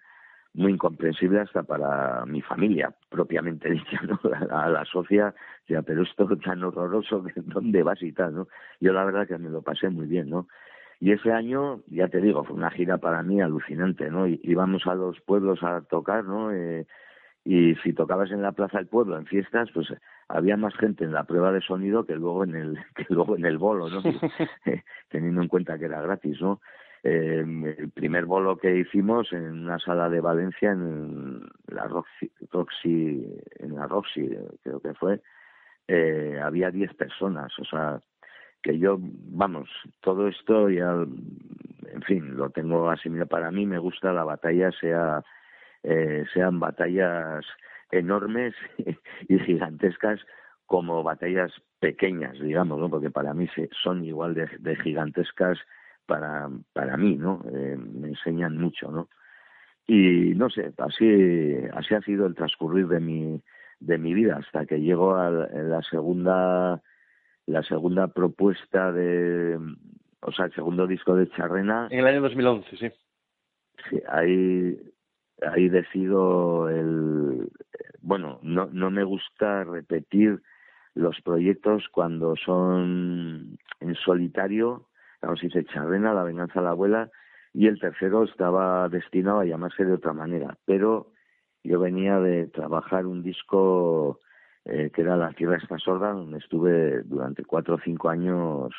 muy incomprensible hasta para mi familia, propiamente *laughs* dicha, ¿no? A, la socia, ya, pero esto *laughs* tan horroroso, ¿dónde vas y tal, no? Yo la verdad que me lo pasé muy bien, ¿no? Y ese año, ya te digo, fue una gira para mí alucinante, ¿no? Y, íbamos a los pueblos a tocar, ¿no? Eh, y si tocabas en la plaza del pueblo en fiestas, pues había más gente en la prueba de sonido que luego en el *laughs* que luego en el bolo, ¿no? Teniendo en cuenta que era gratis, ¿no? Eh, el primer bolo que hicimos en una sala de Valencia en la Roxy, en la Roxy creo que fue eh, había 10 personas, o sea, que yo, vamos, todo esto ya, en fin, lo tengo asimilado. Para mí me gusta la batalla, sea, eh, sean batallas enormes *laughs* y gigantescas como batallas pequeñas, digamos, ¿no? Porque para mí son igual de, gigantescas para, para mí, ¿no? Eh, me enseñan mucho, ¿no? Y no sé, así, así ha sido el transcurrir de mi, de mi vida hasta que llego a la segunda la segunda propuesta de, o sea, el segundo disco de Charrena. En el año 2011, sí. sí, ahí, ahí decido el... Bueno, no, no me gusta repetir los proyectos cuando son en solitario, dice Charrena, La venganza de la abuela, y el tercero estaba destinado a llamarse de otra manera, pero yo venía de trabajar un disco eh, que era La Tierra está sorda, donde estuve durante cuatro o cinco años,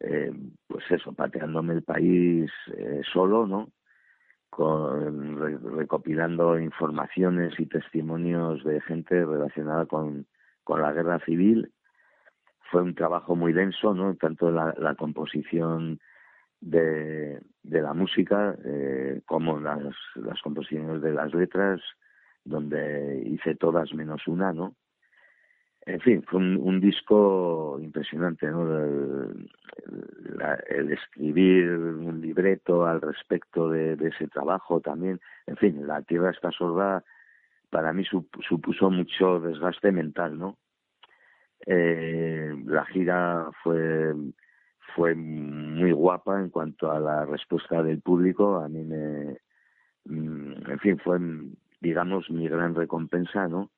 eh, pues eso, pateándome el país eh, solo, ¿no? Con, recopilando informaciones y testimonios de gente relacionada con, con la guerra civil. Fue un trabajo muy denso, ¿no? Tanto la, la composición de, la música eh, como las, las composiciones de las letras, donde hice todas menos una, ¿no? En fin, fue un, disco impresionante, ¿no? El, escribir un libreto al respecto de, ese trabajo también. En fin, La Tierra está sorda para mí supuso mucho desgaste mental, ¿no? Eh, la gira fue fue muy guapa en cuanto a la respuesta del público. A mí me, mm, en fin, fue, digamos, mi gran recompensa, ¿no?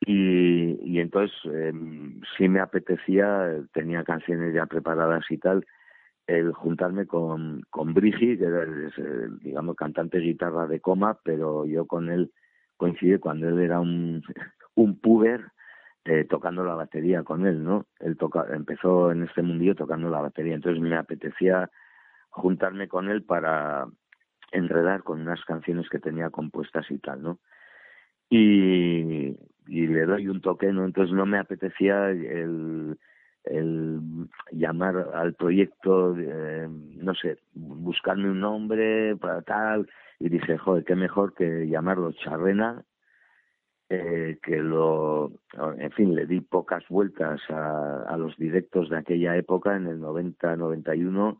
Y, y entonces eh, sí me apetecía, tenía canciones ya preparadas y tal, el juntarme con, con Brigi, que era, el, digamos, cantante de guitarra de coma, pero yo con él coincidí cuando él era un, *laughs* un puber eh, tocando la batería con él, ¿no? Él toca, empezó en este mundillo tocando la batería, entonces me apetecía juntarme con él para enredar con unas canciones que tenía compuestas y tal, ¿no? Y, le doy un toque, ¿no? Entonces no me apetecía el, el llamar al proyecto, eh, no sé, buscarme un nombre para tal, y dije, joder, qué mejor que llamarlo Charrena, eh, que lo, en fin, le di pocas vueltas a, a los directos de aquella época, en el 90-91,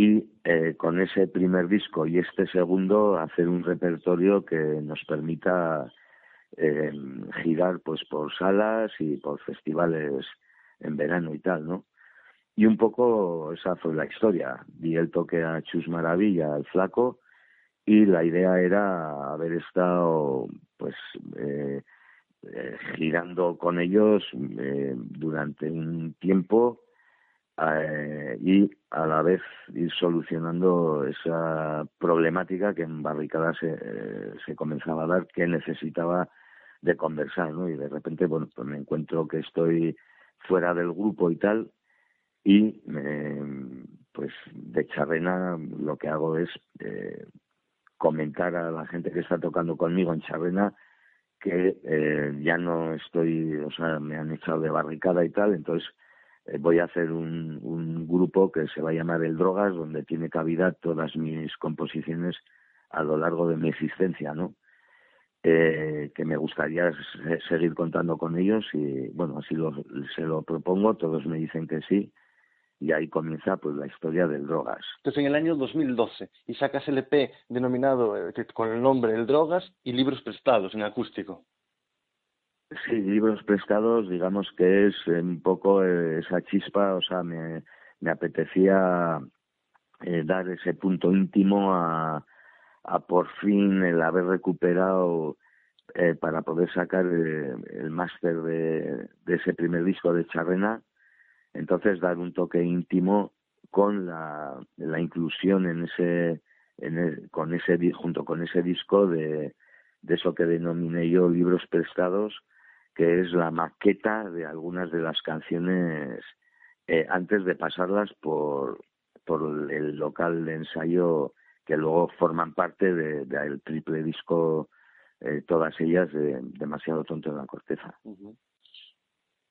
y eh, con ese primer disco y este segundo hacer un repertorio que nos permita eh, girar pues por salas y por festivales en verano y tal, ¿no? Y un poco esa fue la historia. Di el toque a Chus Maravilla, al flaco, y la idea era haber estado pues eh, eh girando con ellos eh, durante un tiempo eh, y a la vez ir solucionando esa problemática que en Barricada se, se comenzaba a dar que necesitaba de conversar, ¿no? Y de repente, bueno, pues me encuentro que estoy fuera del grupo y tal, y pues de charrena lo que hago es comentar a la gente que está tocando conmigo en charrena que eh, ya no estoy, o sea, me han echado de barricada y tal, entonces eh, voy a hacer un, un grupo que se va a llamar El Drogas, donde tiene cabida todas mis composiciones a lo largo de mi existencia, ¿no? Eh, que me gustaría seguir contando con ellos y bueno, así lo, se lo propongo, todos me dicen que sí y ahí comienza pues la historia del Drogas. Entonces en el año 2012 y sacas el EP denominado eh, con el nombre El Drogas y libros prestados en acústico. Sí, libros prestados, digamos que es un poco eh, esa chispa, o sea, me, me apetecía eh, dar ese punto íntimo a, a por fin el haber recuperado eh, para poder sacar eh, el máster de, de, ese primer disco de Charrena, entonces dar un toque íntimo con la, la inclusión en ese, el, con ese junto con ese disco de, de eso que denominé yo libros prestados, que es la maqueta de algunas de las canciones eh, antes de pasarlas por, por el local de ensayo que luego forman parte del de, triple disco, eh, todas ellas de Demasiado Tonto en la Corteza.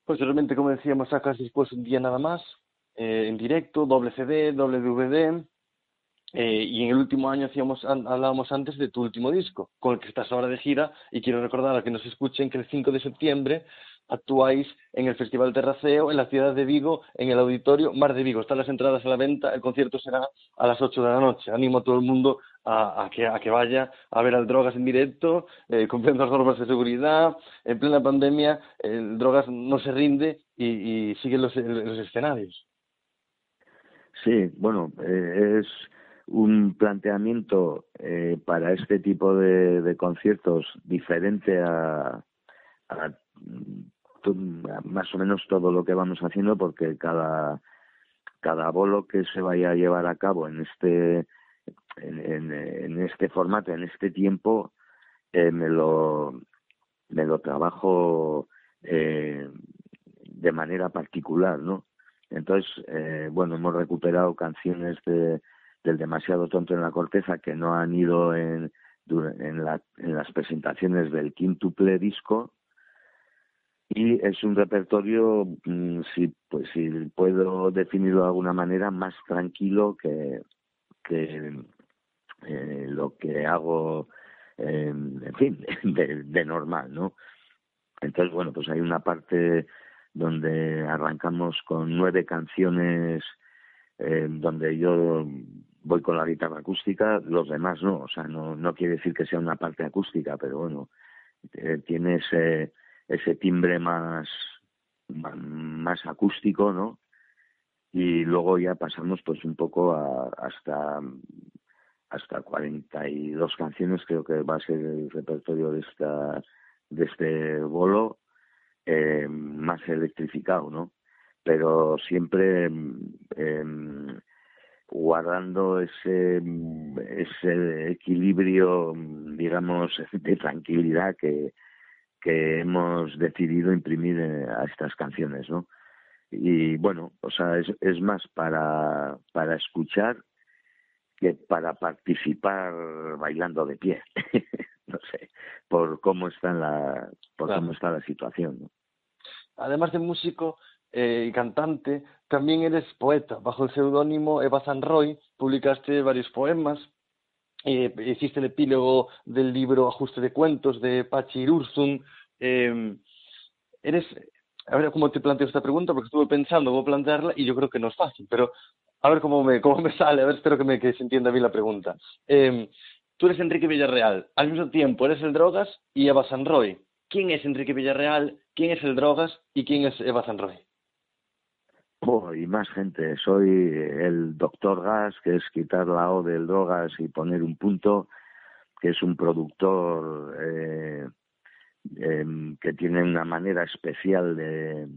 Posteriormente, como decíamos, sacas después un día nada más, eh, en directo, doble CD, doble DVD, eh, y en el último año hacíamos, hablábamos antes de tu último disco, con el que estás ahora de gira, y quiero recordar a que nos escuchen que el 5 de septiembre actuáis en el Festival Terraceo en la ciudad de Vigo, en el auditorio Mar de Vigo. Están las entradas a la venta, el concierto será a las 8 de la noche. Animo a todo el mundo a, a, que, a que vaya a ver al Drogas en directo, eh, cumpliendo las normas de seguridad. En plena pandemia, el Drogas no se rinde y, y sigue los, los escenarios. Sí, bueno, eh, es un planteamiento eh, para este tipo de, conciertos diferente a, más o menos todo lo que vamos haciendo porque cada cada bolo que se vaya a llevar a cabo en este en, este formato en este tiempo eh, me lo me lo trabajo eh, de manera particular no entonces eh, bueno hemos recuperado canciones de del demasiado tonto en la corteza que no han ido en, en, la, en las presentaciones del quintuple disco y es un repertorio mm, si pues si puedo definirlo de alguna manera más tranquilo que que eh, lo que hago en fin *laughs* de, de normal no entonces bueno pues hay una parte donde arrancamos con nueve canciones eh, donde yo voy con la guitarra acústica, los demás no, o sea, no, no quiere decir que sea una parte acústica, pero bueno, eh, tiene ese, ese timbre más, más acústico, ¿no? Y luego ya pasamos pues un poco a, hasta hasta 42 canciones creo que va a ser el repertorio de esta de este bolo eh, más electrificado, ¿no? Pero siempre eh, guardando ese, ese equilibrio, digamos, de tranquilidad que, que hemos decidido imprimir eh, a estas canciones, ¿no? Y bueno, o sea, es, es más para, para escuchar que para participar bailando de pie. *laughs* no sé, por cómo está la, por cómo está la situación. ¿no? Además de músico, eh, y cantante, también eres poeta. Bajo el seudónimo Eva Roy publicaste varios poemas, eh, hiciste el epílogo del libro Ajuste de Cuentos de Pachi Ursum. Eh, eres, a ver cómo te planteo esta pregunta, porque estuve pensando cómo plantearla y yo creo que no es fácil, pero a ver cómo me, cómo me *laughs* sale, a ver, espero que, me, que se entienda bien la pregunta. Eh, tú eres Enrique Villarreal, al mismo tiempo eres el Drogas y Eva Roy. ¿Quién es Enrique Villarreal? ¿Quién es el Drogas? ¿Y quién es Eva Roy? Oh, y más gente. Soy el doctor Gas, que es quitar la O del drogas y poner un punto, que es un productor eh, em, que tiene una manera especial de,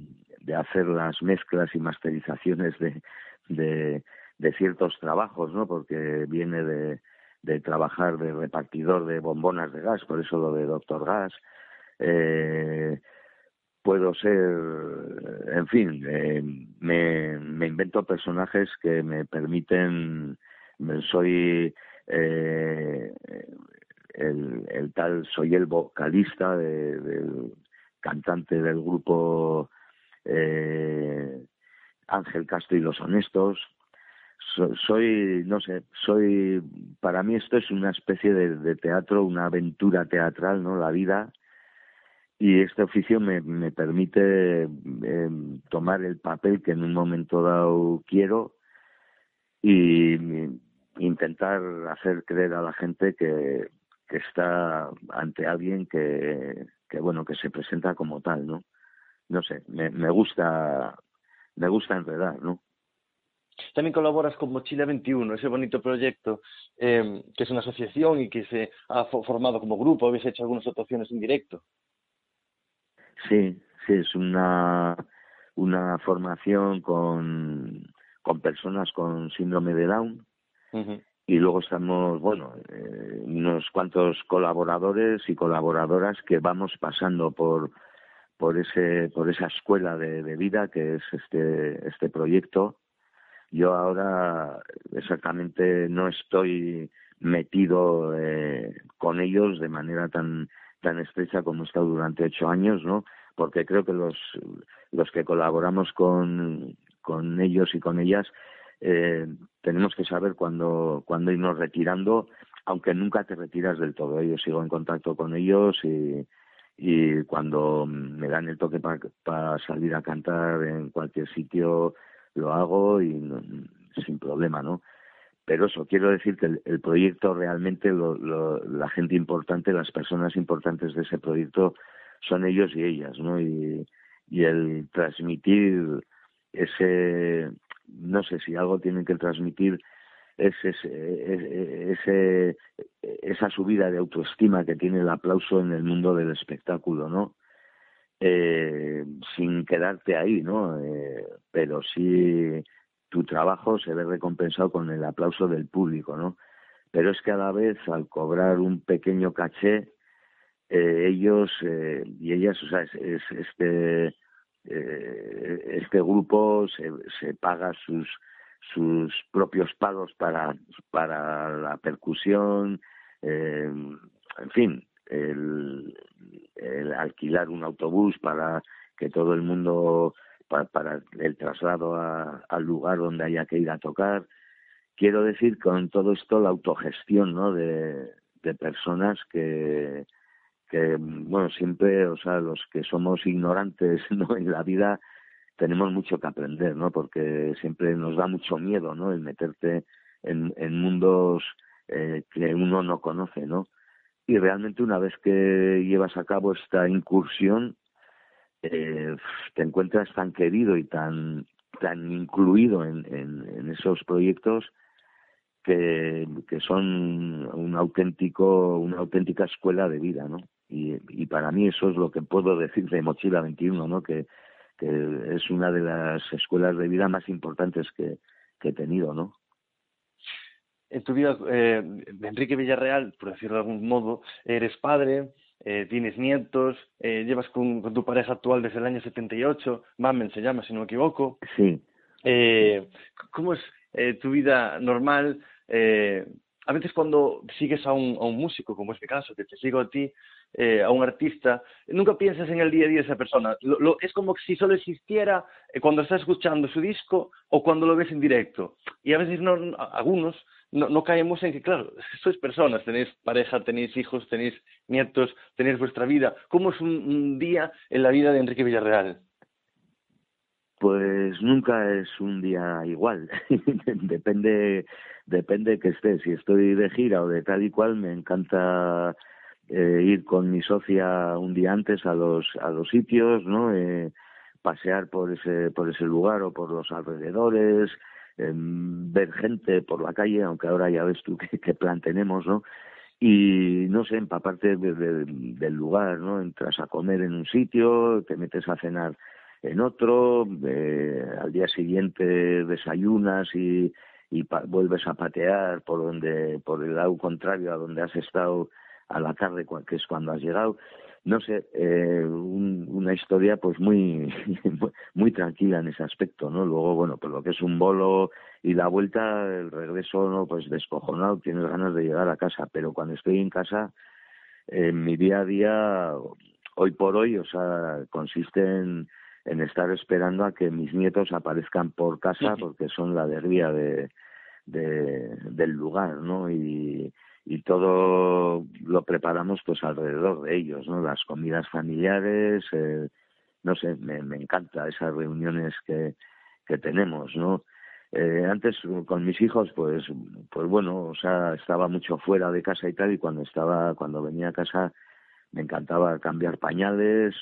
de, hacer las mezclas y masterizaciones de, de, de, ciertos trabajos, ¿no? Porque viene de, de trabajar de repartidor de bombonas de gas, por eso lo de doctor Gas. Eh, puedo ser, en fin, eh, me, invento personajes que me permiten, soy eh, el, tal, soy el vocalista del cantante del grupo eh, Ángel Castro y los Honestos. soy, no sé, soy, para mí esto es una especie de, de teatro, una aventura teatral, ¿no? La vida y este oficio me, permite em, tomar el papel que en un momento dado quiero y intentar hacer creer a la gente que, está ante alguien que, bueno que se presenta como tal no no sé me, gusta me gusta enredar no también colaboras con Mochila 21, ese bonito proyecto eh, que es una asociación y que se ha formado como grupo. Habéis hecho algunas actuaciones en directo. Sí, sí, es una, una formación con, con personas con síndrome de Down. Y luego estamos, bueno, eh, unos cuantos colaboradores y colaboradoras que vamos pasando por, por, ese, por esa escuela de, de vida que es este, este proyecto. Yo ahora exactamente no estoy metido eh, con ellos de manera tan tan estrecha como he estado durante ocho años, ¿no? Porque creo que los, los que colaboramos con, con ellos y con ellas eh, tenemos que saber cuándo, cuándo irnos retirando, aunque nunca te retiras del todo. ¿eh? Yo sigo en contacto con ellos y, y cuando me dan el toque para salir a cantar en cualquier sitio lo hago y sin problema, ¿no? Pero eso, quiero decir que el, proyecto realmente, lo, lo, la gente importante, las personas importantes de ese proyecto son ellos y ellas, ¿no? Y, el transmitir ese, no sé si algo tienen que transmitir es, ese, esa subida de autoestima que tiene el aplauso en el mundo del espectáculo, ¿no? Eh, sin quedarte ahí, ¿no? Eh, pero sí tu trabajo se ve recompensado con el aplauso del público, ¿no? Pero es que a la vez, al cobrar un pequeño caché, eh, ellos eh, y ellas, o sea, es, este, eh, este grupo se, se paga sus sus propios pagos para, para la percusión, eh, en fin, el, el, alquilar un autobús para que todo el mundo, para, para el traslado a, al lugar donde haya que ir a tocar. Quiero decir con todo esto la autogestión ¿no? de, personas que, que, bueno, siempre, o sea, los que somos ignorantes *laughs* ¿no? en la vida, tenemos mucho que aprender, ¿no? Porque siempre nos da mucho miedo, ¿no? El meterte en, en mundos eh, que uno no conoce, ¿no? Y realmente una vez que llevas a cabo esta incursión, eh, te encuentras tan querido y tan tan incluido en, en, esos proyectos que, que, son un auténtico una auténtica escuela de vida, ¿no? Y, y para mí eso es lo que puedo decir de Mochila 21, ¿no? Que que es una de las escuelas de vida más importantes que, que he tenido, ¿no? En tu vida, eh, Enrique Villarreal, por decirlo de algún modo, eres padre, eh, tienes nietos, eh, llevas con, con, tu pareja actual desde el año 78, Mamen se llama, si no me equivoco. Sí. Eh, ¿Cómo es eh, tu vida normal? Eh, a veces cuando sigues a un, a un músico, como es mi caso, que te sigo a ti, eh, a un artista, nunca piensas en el día a día de esa persona. Lo, lo, es como si solo existiera cuando estás escuchando su disco o cuando lo ves en directo. Y a veces no, algunos no, no caemos en que, claro, *laughs* sois personas, tenéis pareja, tenéis hijos, tenéis nietos, tenéis vuestra vida. ¿Cómo es un, día en la vida de Enrique Villarreal? Pues nunca es un día igual. *laughs* depende, depende que esté. Si estoy de gira o de tal y cual, me encanta eh, ir con mi socia un día antes a los a los sitios, ¿no? Eh, pasear por ese por ese lugar o por los alrededores, eh, ver gente por la calle, aunque ahora ya ves tú *laughs* qué, qué plan tenemos, ¿no? Y no sé, empaparte de, de, del lugar, ¿no? Entras a comer en un sitio, te metes a cenar en otro, eh, al día siguiente desayunas y, y pa vuelves a patear por donde por el lado contrario a donde has estado a la tarde, que es cuando has llegado. No sé, eh, un, una historia pues *laughs* muy, muy tranquila en ese aspecto, ¿no? Luego, bueno, pues lo que es un bolo y la vuelta, el regreso, ¿no? Pues descojonado, tienes ganas de llegar a casa, pero cuando estoy en casa, en mi día a día, hoy por hoy, o sea, consiste en, en estar esperando a que mis nietos aparezcan por casa porque son la alegría de, de, del lugar, ¿no? Y, y todo lo preparamos pues alrededor de ellos, ¿no? Las comidas familiares, eh, no sé, me, me encanta esas reuniones que, que tenemos, ¿no? Eh, antes con mis hijos, pues, pues bueno, o sea, estaba mucho fuera de casa y tal, y cuando estaba, cuando venía a casa, me encantaba cambiar pañales,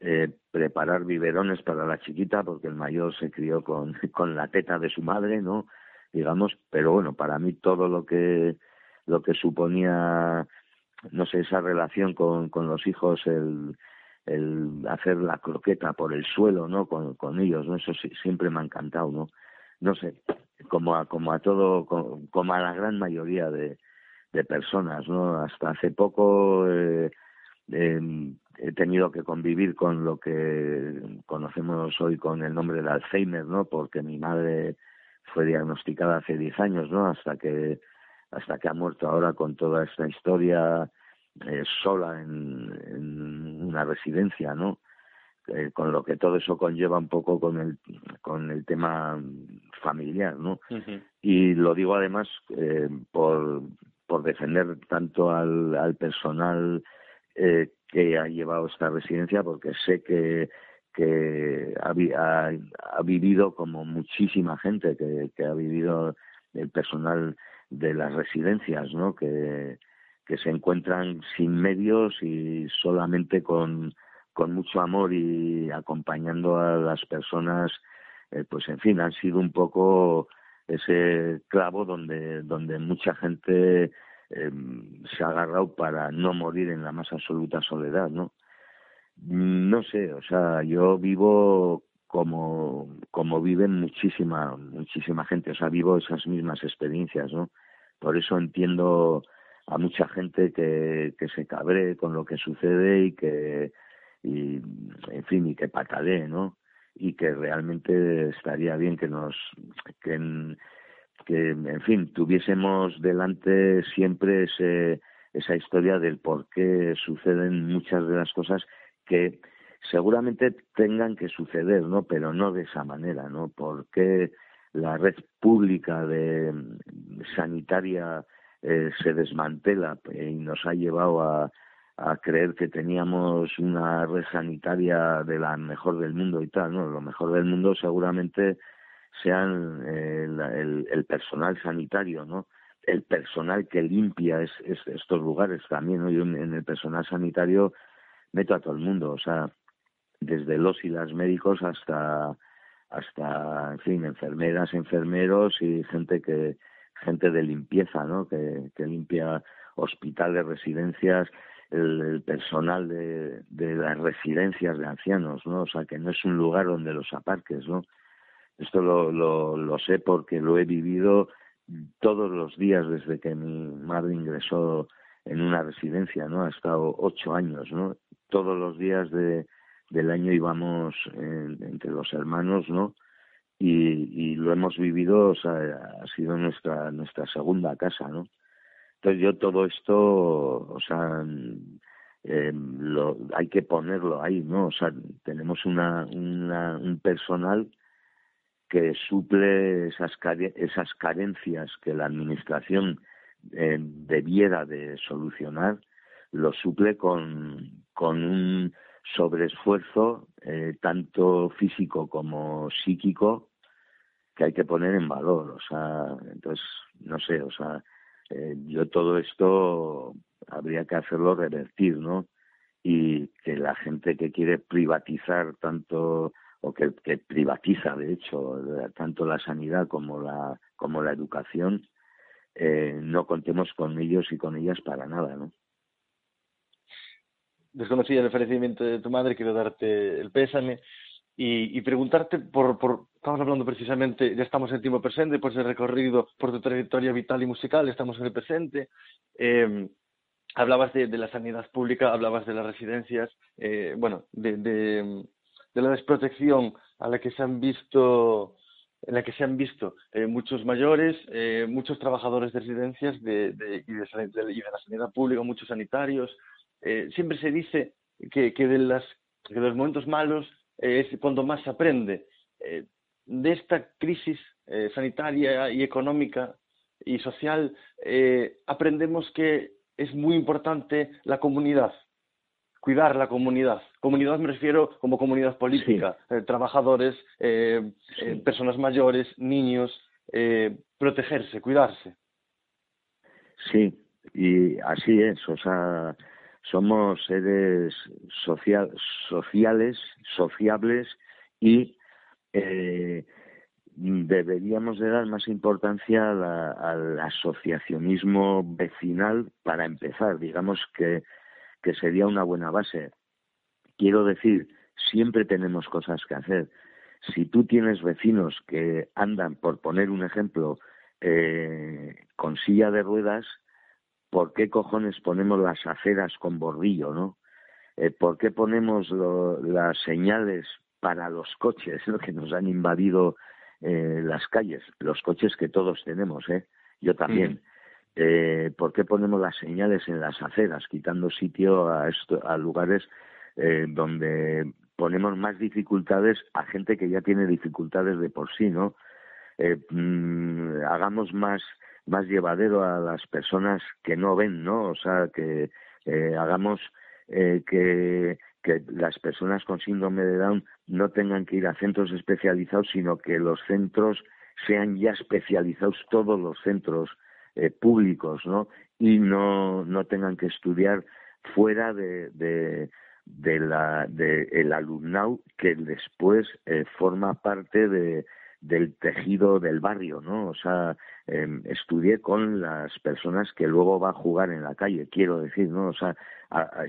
eh, preparar biberones para la chiquita, porque el mayor se crió con, *laughs* con la teta de su madre, ¿no? Digamos, pero bueno, para mí todo lo que lo que suponía, no sé, esa relación con, con los hijos, el, el hacer la croqueta por el suelo, ¿no? Con, con ellos, ¿no? Eso sí, siempre me ha encantado, ¿no? No sé, como a, como a todo, como, a la gran mayoría de, de personas, ¿no? Hasta hace poco eh, eh, he tenido que convivir con lo que conocemos hoy con el nombre de Alzheimer, ¿no? Porque mi madre fue diagnosticada hace 10 años, ¿no? Hasta que hasta que ha muerto ahora con toda esta historia eh, sola en, en, una residencia, ¿no? Eh, con lo que todo eso conlleva un poco con el con el tema familiar, ¿no? Uh -huh. Y lo digo además eh, por por defender tanto al, al personal eh, que ha llevado esta residencia, porque sé que que ha, ha, ha vivido como muchísima gente que, que ha vivido el personal de las residencias, ¿no? Que, que se encuentran sin medios y solamente con, con mucho amor y acompañando a las personas, eh, pues en fin, han sido un poco ese clavo donde, donde mucha gente em, se ha agarrado para no morir en la más absoluta soledad, ¿no? No sé, o sea, yo vivo como, como viven muchísima, muchísima gente, o sea, vivo esas mismas experiencias, ¿no? Por eso entiendo a mucha gente que, que se cabre con lo que sucede y que, y, en fin, y que patalee, ¿no? Y que realmente estaría bien que nos, que en, que, en fin, tuviésemos delante siempre ese, esa historia del por qué suceden muchas de las cosas que seguramente tengan que suceder, ¿no? Pero no de esa manera, ¿no? Porque la red pública de sanitaria eh, se desmantela y nos ha llevado a, creer que teníamos una red sanitaria de la mejor del mundo y tal, ¿no? Lo mejor del mundo seguramente sean eh, el, el, personal sanitario, ¿no? El personal que limpia es, estos lugares también, ¿no? Yo en el personal sanitario meto a todo el mundo, o sea, desde los y las médicos hasta hasta en fin enfermeras enfermeros y gente que gente de limpieza no que, que limpia hospitales residencias el, personal de, de, las residencias de ancianos no o sea que no es un lugar donde los aparques no esto lo, lo, lo sé porque lo he vivido todos los días desde que mi madre ingresó en una residencia no ha estado ocho años no todos los días de del año íbamos entre los hermanos, ¿no? Y, lo hemos vivido, o sea, ha sido nuestra nuestra segunda casa, ¿no? Entonces yo todo esto, o sea, eh, lo, hay que ponerlo ahí, ¿no? O sea, tenemos una, una un personal que suple esas esas carencias que la administración eh, debiera de solucionar, lo suple con, con un sobreesfuerzo, eh, tanto físico como psíquico, que hay que poner en valor. O sea, entonces, no sé, o sea, eh, yo todo esto habría que hacerlo revertir, ¿no? Y que la gente que quiere privatizar tanto o que, que privatiza, de hecho, tanto la sanidad como la como la educación, eh, no contemos con ellos y con ellas para nada, ¿no? Desconocía el ofrecimiento de tu madre, quiero darte el pésame y, y preguntarte por, por, estamos hablando precisamente, ya estamos en tiempo presente, pues el recorrido por tu trayectoria vital y musical, estamos en el presente. Eh, hablabas de, de, la sanidad pública, hablabas de las residencias, eh, bueno, de, de, de, la desprotección a la que se han visto en la que se han visto eh, muchos mayores, eh, muchos trabajadores de residencias de, de, y, de, y de la sanidad pública, muchos sanitarios, eh, siempre se dice que, que, de las, que de los momentos malos eh, es cuando más se aprende. Eh, de esta crisis eh, sanitaria y económica y social, aprendemos que es muy importante la comunidad, cuidar la comunidad. Comunidad me refiero como comunidad política, sí. trabajadores, sí. personas mayores, niños, protegerse, cuidarse. Sí, y así es, o sea, somos seres social, sociales, sociables y eh, deberíamos de dar más importancia a la, al asociacionismo vecinal para empezar, digamos que, que sería una buena base. Quiero decir, siempre tenemos cosas que hacer. Si tú tienes vecinos que andan, por poner un ejemplo, eh, con silla de ruedas, ¿por qué cojones ponemos las aceras con bordillo, no? Eh, ¿Por qué ponemos lo, las señales para los coches *laughs* ¿no? que nos han invadido eh, las calles? Los coches que todos tenemos, ¿eh? Yo también. Mm. Eh, ¿Por qué ponemos las señales en las aceras, quitando sitio a, esto, a lugares donde ponemos más dificultades a gente que ya tiene dificultades de por sí, ¿no? Mmm, hagamos más más llevadero a las personas que no ven, ¿no? O sea, que eh, hagamos eh, que, las personas con síndrome de Down no tengan que ir a centros especializados, sino que los centros sean ya especializados, todos los centros eh, públicos, ¿no? Y no, no tengan que estudiar fuera de, de, la de alumnado que después eh, forma parte de del tejido del barrio, ¿no? O sea, em, estudié con las personas que luego va a jugar en la calle, quiero decir, ¿no? O sea,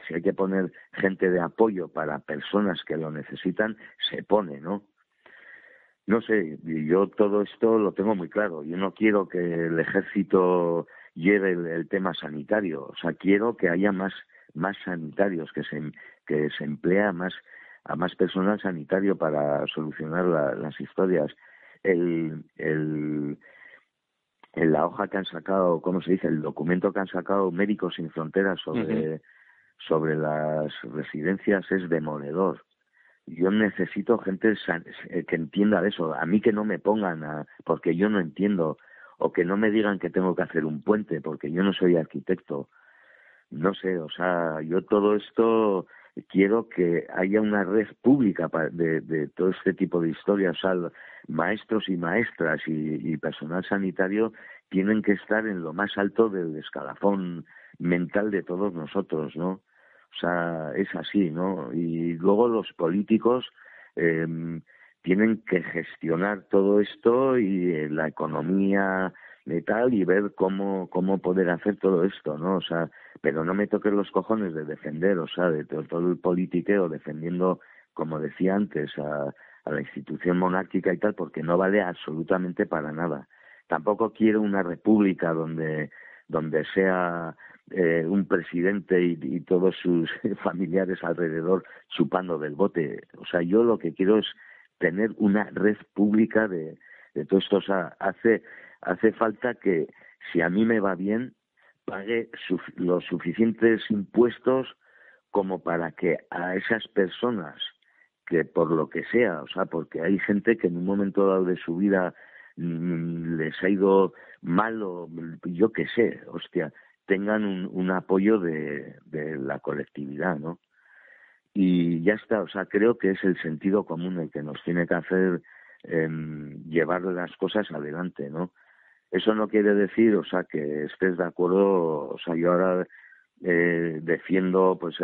si hay que poner gente de apoyo para personas que lo necesitan, se pone, ¿no? No sé, yo todo esto lo tengo muy claro. Yo no quiero que el ejército lleve el, tema sanitario. O sea, quiero que haya más, más sanitarios, que se, que se emplea más a más personal sanitario para solucionar las historias. El, el, en la hoja que han sacado, ¿cómo se dice? El documento que han sacado Médicos Sin Fronteras sobre, sobre las residencias es demoledor. Yo necesito gente eh, que entienda eso. A mí que no me pongan a, porque yo no entiendo, o que no me digan que tengo que hacer un puente, porque yo no soy arquitecto. No sé, o sea, yo todo esto quiero que haya una red pública de, todo este tipo de historias. O sea, maestros y maestras y, personal sanitario tienen que estar en lo más alto del escalafón mental de todos nosotros, ¿no? O sea, es así, ¿no? Y luego los políticos em, tienen que gestionar todo esto y eh, la economía y tal y ver cómo cómo poder hacer todo esto, ¿no? O sea, pero no me toques los cojones de defender, o sea, de todo, el politiqueo defendiendo, como decía antes, a, a la institución monárquica y tal, porque no vale absolutamente para nada. Tampoco quiero una república donde donde sea eh, un presidente y, todos sus *laughs* familiares alrededor chupando del bote. O sea, yo lo que quiero es tener una red pública de, de todo esto. O sea, hace, hace falta que si a mí me va bien, pague los suficientes impuestos como para que a esas personas que por lo que sea, o sea, porque hay gente que en un momento dado de su vida mm, les ha ido mal o yo qué sé, hostia, tengan un, un apoyo de, la colectividad, ¿no? Y ya está, o sea, creo que es el sentido común el que nos tiene que hacer eh, llevar las cosas adelante, ¿no? Eso no quiere decir, o sea, que estés de acuerdo, o sea, yo ahora eh, defiendo, pues,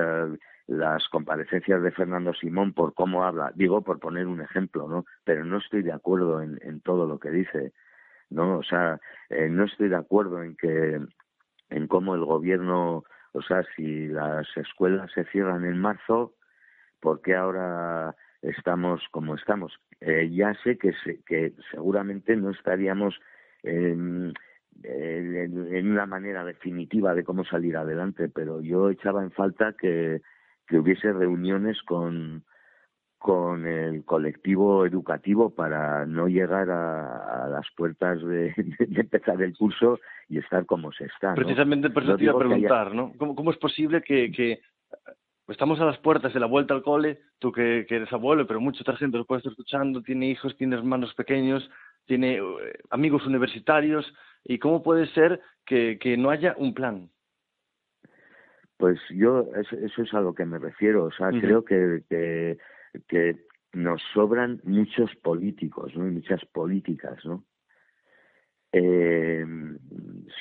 las comparecencias de Fernando Simón por cómo habla, digo por poner un ejemplo, ¿no? Pero no estoy de acuerdo en, en todo lo que dice, ¿no? O sea, eh, no estoy de acuerdo en que en cómo el gobierno, o sea, si las escuelas se cierran en marzo, ¿por qué ahora estamos como estamos? Eh, ya sé que, que seguramente no estaríamos en, en, una manera definitiva de cómo salir adelante, pero yo echaba en falta que, que hubiese reuniones con, con el colectivo educativo para no llegar a, las puertas de, empezar el curso y estar como se está. Precisamente por eso te iba a preguntar, ¿no? ¿Cómo, es posible que, que, estamos a las puertas de la vuelta al cole, tú que, eres abuelo, pero mucha otra gente lo puede estar escuchando, tiene hijos, tiene hermanos pequeños, tiene eh, amigos universitarios, ¿y cómo puede ser que, que no haya un plan? Pues yo, eso, es a lo que me refiero, o sea, creo que, que que nos sobran muchos políticos, ¿no? Y muchas políticas, ¿no? Eh,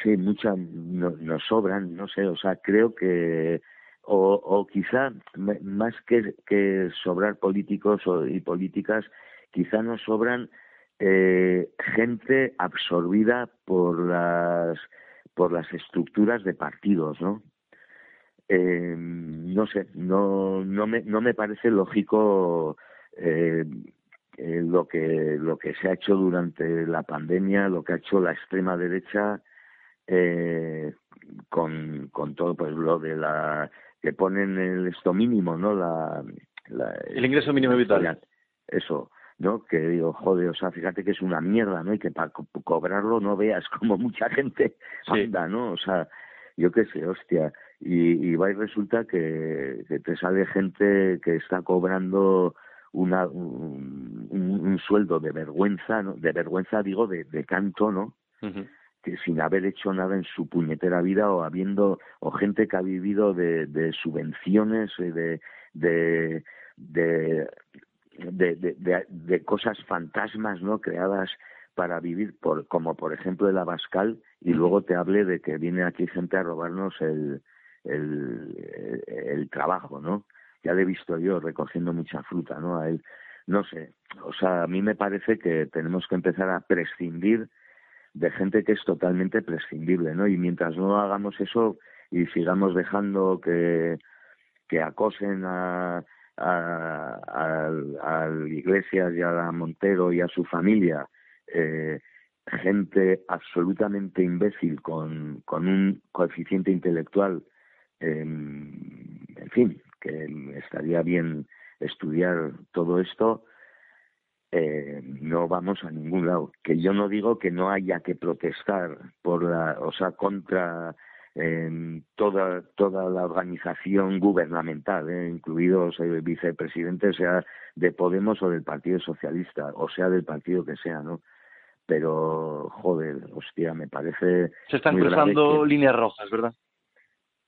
sí, muchas nos sobran, no sé, o sea, creo que o, o quizá más que, que sobrar políticos y políticas, quizá nos sobran eh, gente absorbida por las por las estructuras de partidos, ¿no? eh, no sé, no, no, me, no me parece lógico eh, eh, lo que lo que se ha hecho durante la pandemia, lo que ha hecho la extrema derecha eh, con, con todo pues lo de la que ponen el esto mínimo, ¿no? La, el ingreso mínimo vital. Eso, ¿no? Que digo, joder, o sea, fíjate que es una mierda, ¿no? Y que para cobrarlo no veas *laughs* como mucha gente anda, ¿no? O sea, yo qué sé, hostia, y, y va y resulta que, te sale gente que está cobrando una, un, un, sueldo de vergüenza, ¿no? de vergüenza digo, de, de canto, ¿no? que sin haber hecho nada en su puñetera vida o habiendo o gente que ha vivido de, de subvenciones eh, de de, de de, de, de, cosas fantasmas no creadas para vivir por como por ejemplo el Abascal y luego te hable de que viene aquí gente a robarnos el el, el trabajo, ¿no? Ya le he visto yo recogiendo mucha fruta, ¿no? A él. no sé, o sea, a mí me parece que tenemos que empezar a prescindir de gente que es totalmente prescindible, ¿no? Y mientras no hagamos eso y sigamos dejando que, que acosen a, a, a, Iglesias y a Montero y a su familia, eh, gente absolutamente imbécil con, un coeficiente intelectual, eh, en fin, que estaría bien estudiar todo esto, eh, no vamos a ningún lado. Que yo no digo que no haya que protestar por la, o sea, contra eh, toda toda la organización gubernamental, eh, incluidos el vicepresidente, sea de Podemos o del Partido Socialista, o sea del partido que sea, ¿no? Pero, joder, hostia, me parece. Se están cruzando líneas rojas, ¿verdad?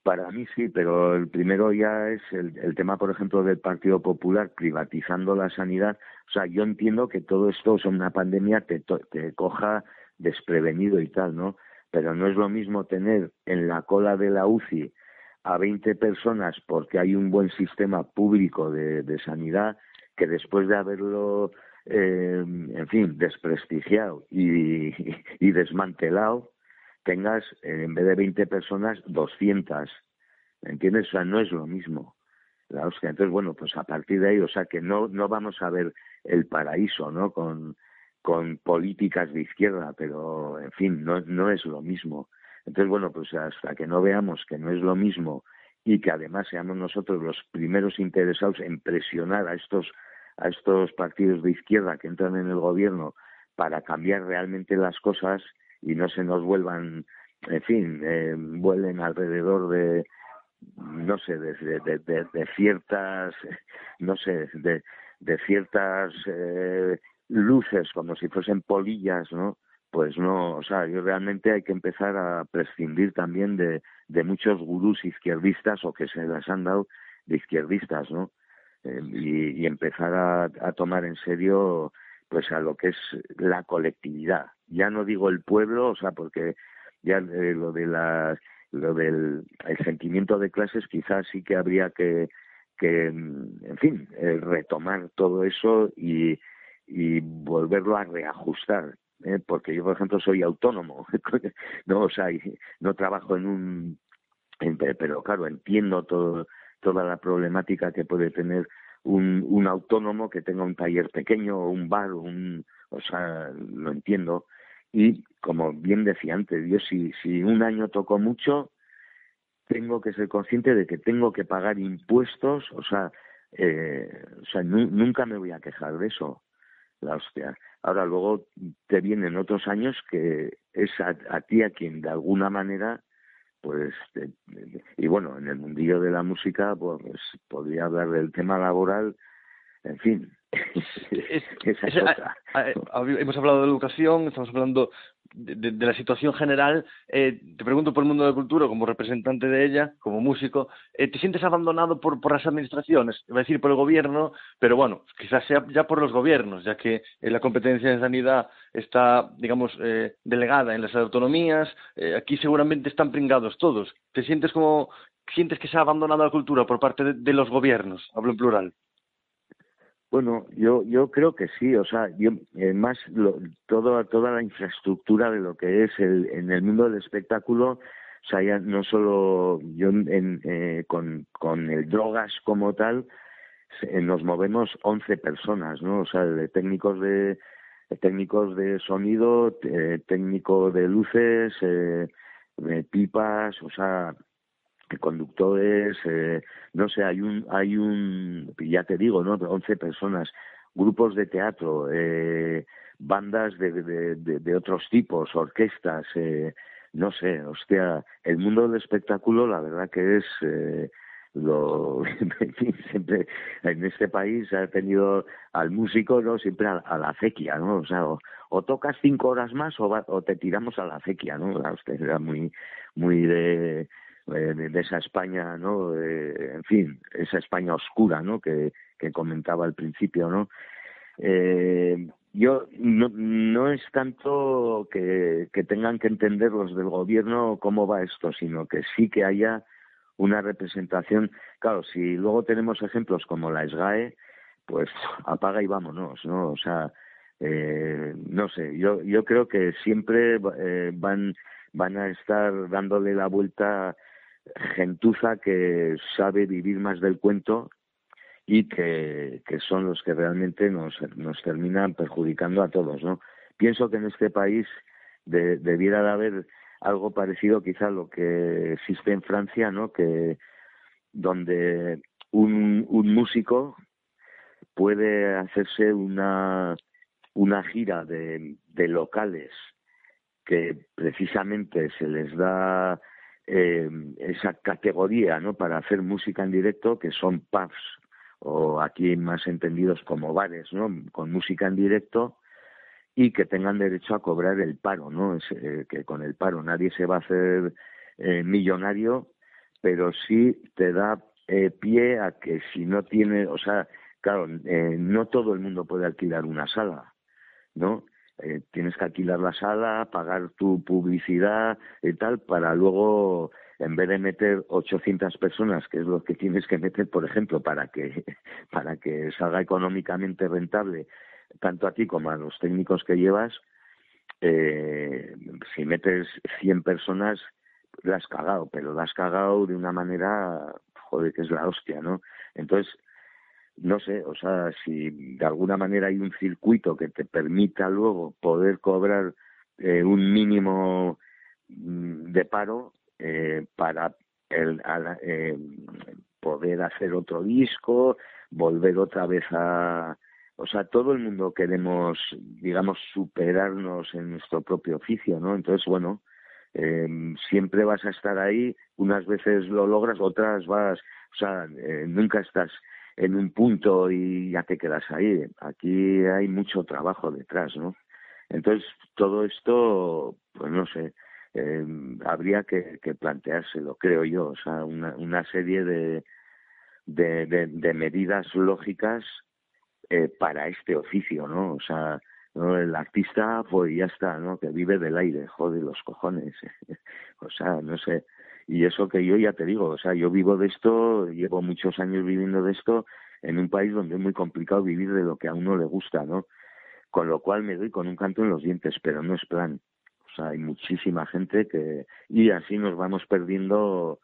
Para mí sí, pero el primero ya es el, el, tema, por ejemplo, del Partido Popular privatizando la sanidad. O sea, yo entiendo que todo esto es una pandemia que te, coja desprevenido y tal, ¿no? Pero no es lo mismo tener en la cola de la UCI a 20 personas porque hay un buen sistema público de, sanidad que después de haberlo, eh, en fin, desprestigiado y, y desmantelado, tengas, eh, en vez de 20 personas, 200. ¿Me entiendes? O sea, no es lo mismo. La hostia. Entonces, bueno, pues a partir de ahí, o sea, que no, no vamos a ver el paraíso, ¿no? Con, con políticas de izquierda, pero, en fin, no, no es lo mismo. Entonces, bueno, pues hasta que no veamos que no es lo mismo y que además seamos nosotros los primeros interesados en presionar a estos a estos partidos de izquierda que entran en el gobierno para cambiar realmente las cosas, y no se nos vuelvan, en fin, eh, vuelen alrededor de, no sé, de, de, de, ciertas, *laughs* no sé, de, de ciertas eh, luces, como si fuesen polillas, ¿no? Pues no, o sea, yo realmente hay que empezar a prescindir también de, de muchos gurús izquierdistas o que se las han dado de izquierdistas, ¿no? Eh, y, empezar a, a tomar en serio pues a lo que es la colectividad. Ya no digo el pueblo, o sea, porque ya eh, lo de la lo del el sentimiento de clases quizás sí que habría que que en fin eh, retomar todo eso y y volverlo a reajustar ¿eh? porque yo por ejemplo soy autónomo *laughs* no o sea no trabajo en un pero claro entiendo todo toda la problemática que puede tener un, un autónomo que tenga un taller pequeño o un bar, un, o sea, lo entiendo. Y como bien decía antes, yo si, si un año toco mucho, tengo que ser consciente de que tengo que pagar impuestos, o sea, eh, o sea, nunca me voy a quejar de eso, la hostia. Ahora luego te vienen otros años que es a, a ti a quien de alguna manera pues y bueno en el mundillo de la música pues podría hablar del tema laboral en fin *laughs* esa es hemos hablado de educación estamos hablando de, la situación general, eh, te pregunto por el mundo de la cultura, como representante de ella, como músico, eh, ¿te sientes abandonado por, por las administraciones? Iba a decir por el gobierno, pero bueno, quizás sea ya por los gobiernos, ya que eh, la competencia de sanidad está, digamos, eh, delegada en las autonomías, aquí seguramente están pringados todos. ¿Te sientes como, sientes que se ha abandonado la cultura por parte de, de los gobiernos? Hablo en plural. Bueno, yo yo creo que sí, o sea, yo eh, más lo, toda la infraestructura de lo que es el, en el mundo del espectáculo, o sea, ya no solo yo en, eh, con, con el drogas como tal, eh, nos movemos 11 personas, ¿no? O sea, técnicos de técnicos de sonido, eh, técnico de luces, pipas, o sea, conductores, eh, no sé, hay un, hay un, ya te digo, ¿no? 11 personas, grupos de teatro, eh, bandas de, de, otros tipos, orquestas, eh, no sé, hostia, el mundo del espectáculo, la verdad que es, eh, lo *laughs* siempre en este país ha tenido al músico no siempre a, la acequia no o sea o, o, tocas cinco horas más o, va, o te tiramos a la acequia no la usted era muy muy de eh, de, esa España, ¿no? Eh, en fin, esa España oscura, ¿no? Que, que comentaba al principio, ¿no? Eh, yo no, no es tanto que, que tengan que entender los del gobierno cómo va esto, sino que sí que haya una representación. Claro, si luego tenemos ejemplos como la SGAE, pues apaga y vámonos, ¿no? O sea, eh, no sé, yo, yo creo que siempre eh, van, van a estar dándole la vuelta gentuza que sabe vivir más del cuento y que, que son los que realmente nos, nos terminan perjudicando a todos, ¿no? Pienso que en este país debiera de haber algo parecido quizá a lo que existe en Francia, ¿no? Que donde un, un músico puede hacerse una, una gira de, de locales que precisamente se les da eh, esa categoría ¿no? para hacer música en directo, que son pubs, o aquí más entendidos como bares, ¿no? con música en directo, y que tengan derecho a cobrar el paro, ¿no? Es, eh, que con el paro nadie se va a hacer eh, millonario, pero sí te da eh, pie a que si no tiene, o sea, claro, eh, no todo el mundo puede alquilar una sala, ¿no? Eh, tienes que alquilar la sala, pagar tu publicidad y tal, para luego, en vez de meter 800 personas, que es lo que tienes que meter, por ejemplo, para que, *laughs* para que salga económicamente rentable, tanto a ti como a los técnicos que llevas, eh, si metes 100 personas, la has cagado, pero la has cagado de una manera, joder, que es la hostia, ¿no? Entonces, no sé, o sea, si de alguna manera hay un circuito que te permita luego poder cobrar eh, un mínimo mm, de paro eh, para el, eh, poder hacer otro disco, volver otra vez a, o sea, todo el mundo queremos, digamos, superarnos en nuestro propio oficio, ¿no? Entonces, bueno, eh, siempre vas a estar ahí, unas veces lo logras, otras vas, o sea, eh, nunca estás en un punto y ya te quedas ahí. Aquí hay mucho trabajo detrás, ¿no? Entonces, todo esto, pues no sé, eh, habría que, que, planteárselo, creo yo, o sea, una, una serie de, de, medidas lógicas eh, para este oficio, ¿no? O sea, ¿no? el artista, pues ya está, ¿no? Que vive del aire, joder, los cojones. *laughs* o sea, no sé, y eso que yo ya te digo, o sea, yo vivo de esto, llevo muchos años viviendo de esto en un país donde es muy complicado vivir de lo que a uno le gusta, ¿no? Con lo cual me doy con un canto en los dientes, pero no es plan. O sea, hay muchísima gente que... Y así nos vamos perdiendo,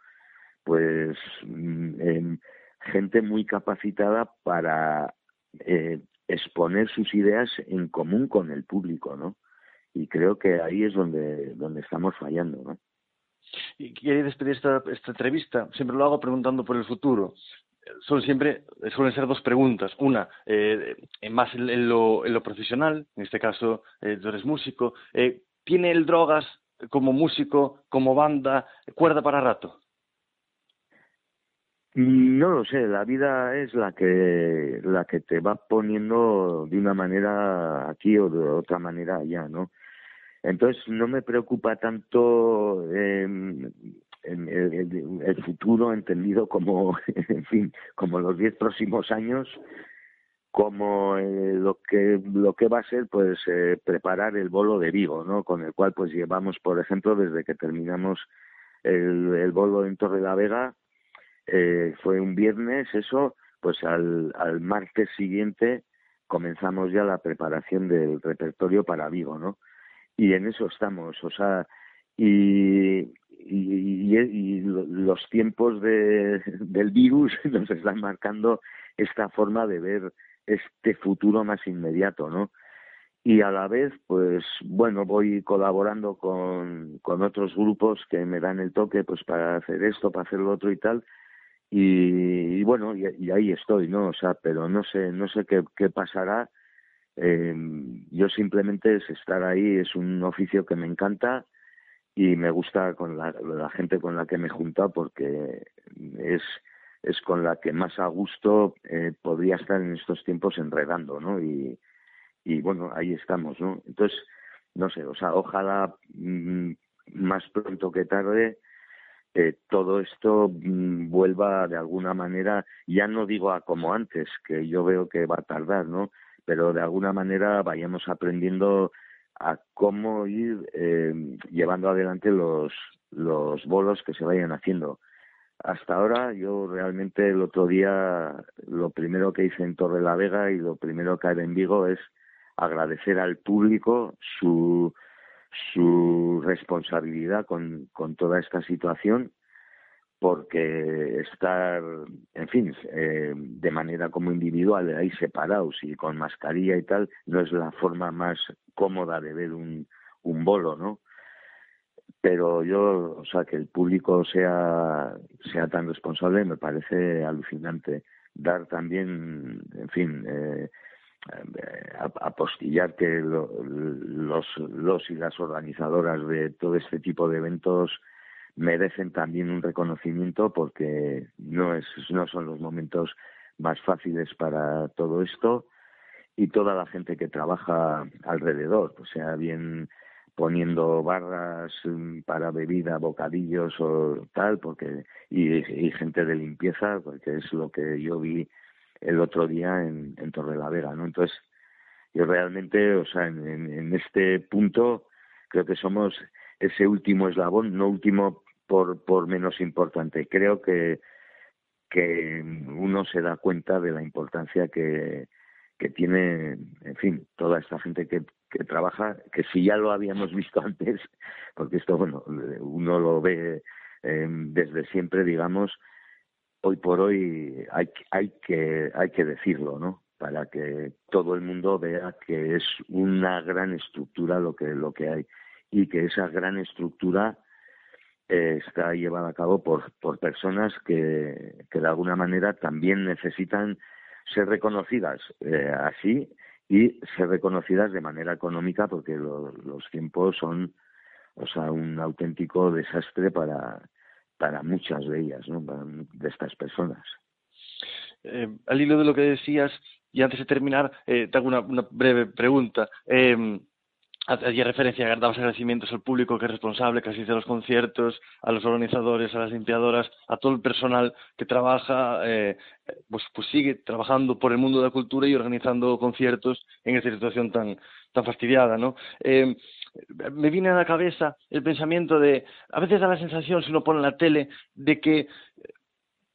pues, mm, gente muy capacitada para eh, exponer sus ideas en común con el público, ¿no? Y creo que ahí es donde, donde estamos fallando, ¿no? Y quiero despedir esta, esta entrevista, siempre lo hago preguntando por el futuro. Son siempre, suelen ser dos preguntas. Una, eh, más en, en, lo, en, lo, profesional, en este caso eh, tú eres músico. Eh, ¿Tiene el drogas como músico, como banda, cuerda para rato? No lo sé, la vida es la que la que te va poniendo de una manera aquí o de otra manera allá, ¿no? Entonces no me preocupa tanto eh, el, futuro entendido como, *laughs* en fin, como los diez próximos años, como eh, lo que lo que va a ser, pues eh, preparar el bolo de Vigo, ¿no? Con el cual pues llevamos, por ejemplo, desde que terminamos el, el bolo en Torre la Vega, eh, fue un viernes, eso, pues al, al martes siguiente comenzamos ya la preparación del repertorio para Vigo, ¿no? Y en eso estamos, o sea, y, y, y, los tiempos de, del virus *laughs* nos están marcando esta forma de ver este futuro más inmediato, ¿no? Y a la vez, pues bueno, voy colaborando con, con otros grupos que me dan el toque, pues para hacer esto, para hacer lo otro y tal, y, bueno, y, y, ahí estoy, ¿no? O sea, pero no sé, no sé qué, qué pasará, eh, yo simplemente es estar ahí, es un oficio que me encanta y me gusta con la, gente con la que me he juntado porque es, es con la que más a gusto eh, podría estar en estos tiempos enredando, ¿no? Y, y bueno, ahí estamos, ¿no? Entonces, no sé, o sea, ojalá mmm, más pronto que tarde eh, todo esto mmm, vuelva de alguna manera, ya no digo a como antes, que yo veo que va a tardar, ¿no? Pero de alguna manera vayamos aprendiendo a cómo ir eh, llevando adelante los, los bolos que se vayan haciendo. hasta ahora yo realmente el otro día lo primero que hice en Torre la Vega y lo primero que haré en Vigo es agradecer al público su su responsabilidad con, con toda esta situación porque estar, en fin, eh, de manera como individual, ahí separados y con mascarilla y tal, no es la forma más cómoda de ver un, un bolo, ¿no? Pero yo, o sea, que el público sea, sea tan responsable me parece alucinante. Dar también, en fin, eh, apostillar que los, los y las organizadoras de todo este tipo de eventos merecen también un reconocimiento porque no es no son los momentos más fáciles para todo esto y toda la gente que trabaja alrededor, o sea, bien poniendo barras mm, para bebida, bocadillos o tal, porque y, gente de limpieza, porque es lo que yo vi el otro día en, en Vega, ¿no? Entonces, yo realmente, o sea, en, en este punto creo que somos ese último eslabón, no último por, por menos importante. Creo que, que uno se da cuenta de la importancia que, que tiene, en fin, toda esta gente que, que trabaja, que si ya lo habíamos *laughs* visto antes, porque esto, bueno, uno lo ve em, desde siempre, digamos, hoy por hoy hay, hay, que, hay que decirlo, ¿no? Para que todo el mundo vea que es una gran estructura lo que, lo que hay y que esa gran estructura está llevada a cabo por, por personas que, que de alguna manera también necesitan ser reconocidas eh, así y ser reconocidas de manera económica porque los tiempos son o sea un auténtico desastre para para muchas de ellas ¿no? de estas personas eh, al hilo de lo que decías y antes de terminar eh, te hago una, una breve pregunta eh, hacía referencia, dabas agradecimientos al público que es responsable, que asiste a los conciertos, a los organizadores, a las limpiadoras, a todo el personal que trabaja, eh, pues, pues sigue trabajando por el mundo de la cultura y organizando conciertos en esta situación tan, tan fastidiada, ¿no? Eh, me viene a la cabeza el pensamiento de, a veces da la sensación, si uno pone en la tele, de que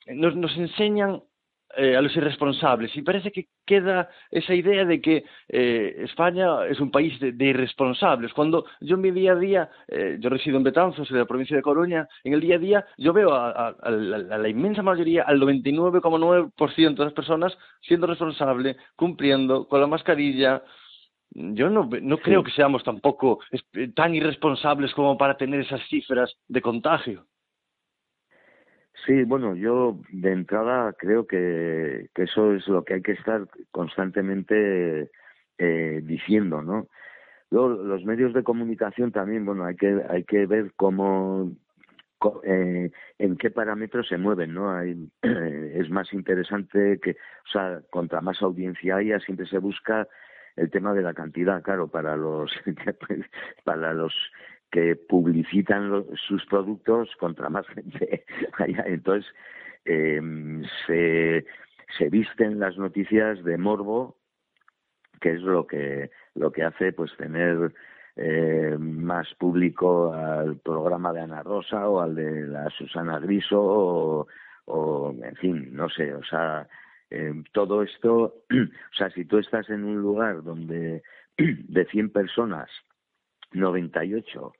nos, nos enseñan eh, a los irresponsables. Y parece que queda esa idea de que eh, España es un país de, de, irresponsables. Cuando yo en mi día a día, eh, yo resido en Betanzos, en la provincia de Coruña, en el día a día yo veo a, a, a, la, a la, inmensa mayoría, al 99,9% de las personas siendo responsable, cumpliendo con la mascarilla. Yo no, no creo que seamos tampoco tan irresponsables como para tener esas cifras de contagio. Sí, bueno, yo de entrada creo que, que eso es lo que hay que estar constantemente eh, diciendo, ¿no? Luego, los medios de comunicación también, bueno, hay que, hay que ver cómo, eh, en qué parámetros se mueven, ¿no? Hay, *clears throat* es más interesante que, o sea, contra más audiencia haya, siempre se busca el tema de la cantidad, claro, para los *laughs* para los que publicitan los, sus productos contra más gente. *laughs* Entonces, eh, se, visten las noticias de morbo, que es lo que, lo que hace pues tener eh, más público al programa de Ana Rosa o al de la Susana Griso o, o en fin, no sé, o sea, eh, todo esto, *clears throat* o sea, si tú estás en un lugar donde *clears throat* de 100 personas, 98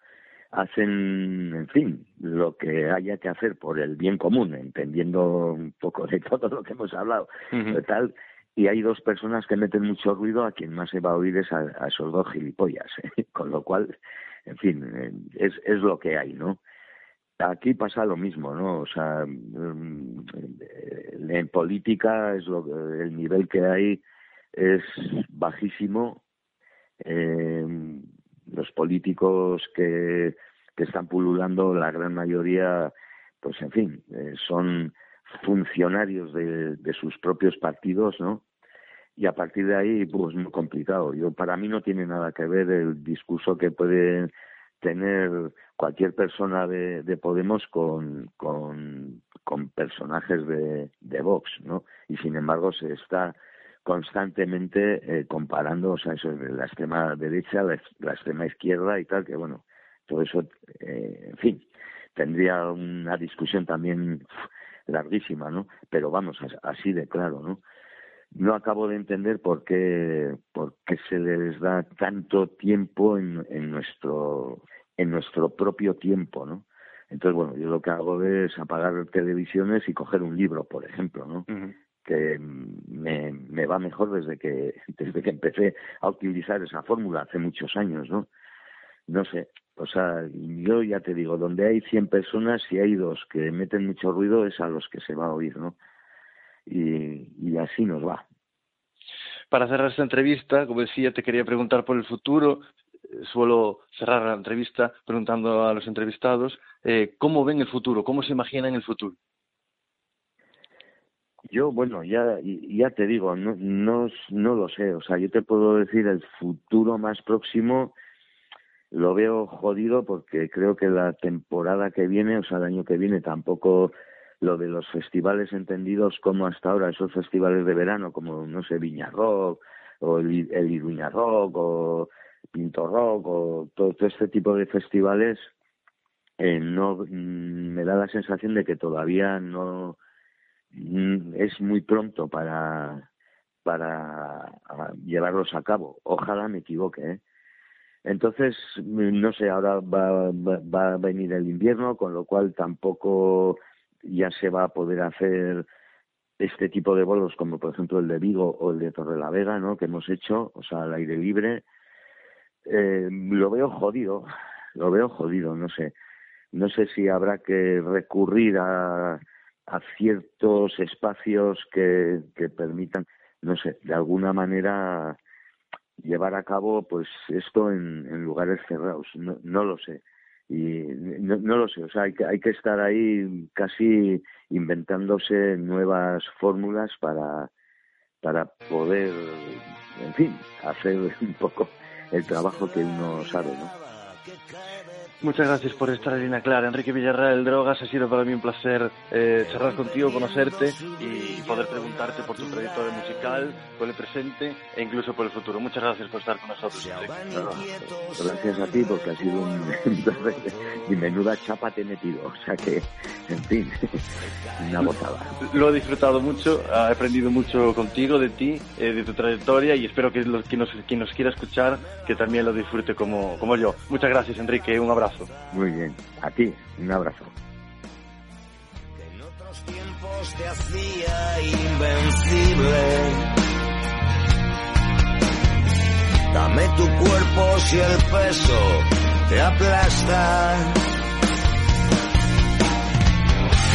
hacen, en fin, lo que haya que hacer por el bien común, entendiendo un poco de *laughs* todo lo que hemos hablado, uh -huh. tal, y hay dos personas que meten mucho ruido, a quien más se va a oír es a, a esos dos gilipollas, *laughs* ¿eh? con lo cual, en fin, eh, es, es lo que hay, ¿no? Aquí pasa lo mismo, ¿no? O sea, mm, en política es lo, el nivel que hay es bajísimo. Eh, los políticos que, que están pululando, la gran mayoría, pues en fin, eh, son funcionarios de, de sus propios partidos, ¿no? y a partir de ahí pues muy complicado yo para mí no tiene nada que ver el discurso que puede tener cualquier persona de, de Podemos con, con, con personajes de, de Vox no y sin embargo se está constantemente eh, comparando, o sea, eso la extrema derecha, la, la, extrema izquierda y tal, que bueno, todo eso, eh, en fin, tendría una discusión también larguísima, ¿no? Pero vamos, así de claro, ¿no? No acabo de entender por qué, por qué se les da tanto tiempo en, en nuestro en nuestro propio tiempo, ¿no? Entonces, bueno, yo lo que hago es apagar televisiones y coger un libro, por ejemplo, ¿no? Que me, me va mejor desde que, *laughs* desde que empecé a utilizar esa fórmula hace muchos años, ¿no? No sé, o sea, yo ya te digo, donde hay 100 personas, si hay dos que meten mucho ruido, es a los que se va a oír, ¿no? Y, así nos va. Para cerrar esta entrevista, como decía, te quería preguntar por el futuro suelo cerrar la entrevista preguntando a los entrevistados eh, cómo ven el futuro, cómo se imaginan el futuro. Yo, bueno, ya, ya te digo, no, no, no lo sé. O sea, yo te puedo decir el futuro más próximo lo veo jodido porque creo que la temporada que viene, o sea, el año que viene, tampoco lo de los festivales entendidos como hasta ahora, esos festivales de verano, como, no sé, Viña Rock, o el, el Iruña Rock, o Pinto Rock o todo, este tipo de festivales, eh, no mm, me da la sensación de que todavía no es muy pronto para para llevarlos a cabo. Ojalá me equivoque. ¿eh? Entonces, mm, no sé, ahora va, va, a venir el invierno, con lo cual tampoco ya se va a poder hacer este tipo de bolos como por ejemplo el de Vigo o el de Torrelavega, ¿no? Que hemos hecho, o sea, al aire libre eh, lo veo jodido, lo veo jodido, no sé. No sé si habrá que recurrir a, a ciertos espacios que, que permitan, no sé, de alguna manera llevar a cabo pues esto en, lugares cerrados. No, no lo sé. Y no, no, lo sé, o sea, hay que, hay que estar ahí casi inventándose nuevas fórmulas para, para poder, en fin, hacer un poco el trabajo que uno sabe. Muchas gracias por estar en Línea Clara. Enrique Villarreal Drogas, ha sido para mí un placer eh, charlar contigo, conocerte y poder preguntarte por tu trayectoria musical, por el presente e incluso por el futuro. Muchas gracias por estar con nosotros. gracias a ti porque ha sido un *laughs* y menuda chapa te he metido. O sea que, en fin, *laughs* una botada. Lo he disfrutado mucho, he aprendido mucho contigo, de ti, eh, de tu trayectoria y espero que los, quien, nos, quien nos quiera escuchar que también lo disfrute como, como yo. Muchas gracias, Enrique. Un abrazo. Muy bien. A ti, un abrazo. En otros tiempos te hacía invencible. Dame tu cuerpo si el peso te aplasta.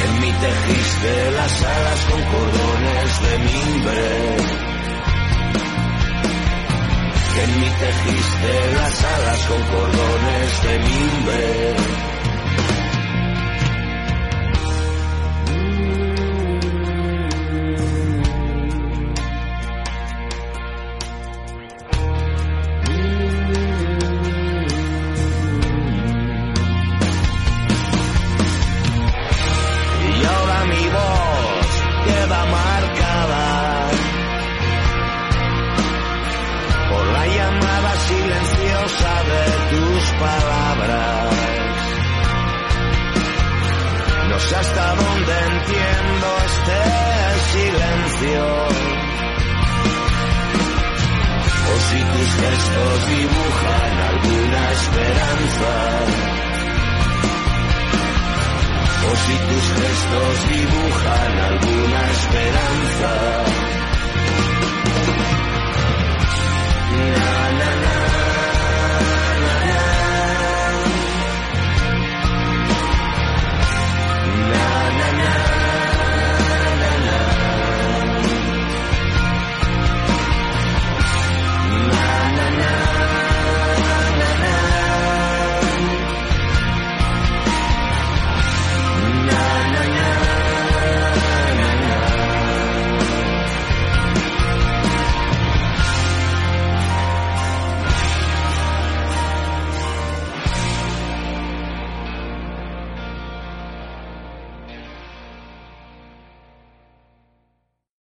en mí tejiste las alas con cordones de mimbre en mí tejiste las alas con cordones de mimbre. Hasta donde entiendo este silencio. O si tus gestos dibujan alguna esperanza. O si tus gestos dibujan alguna esperanza.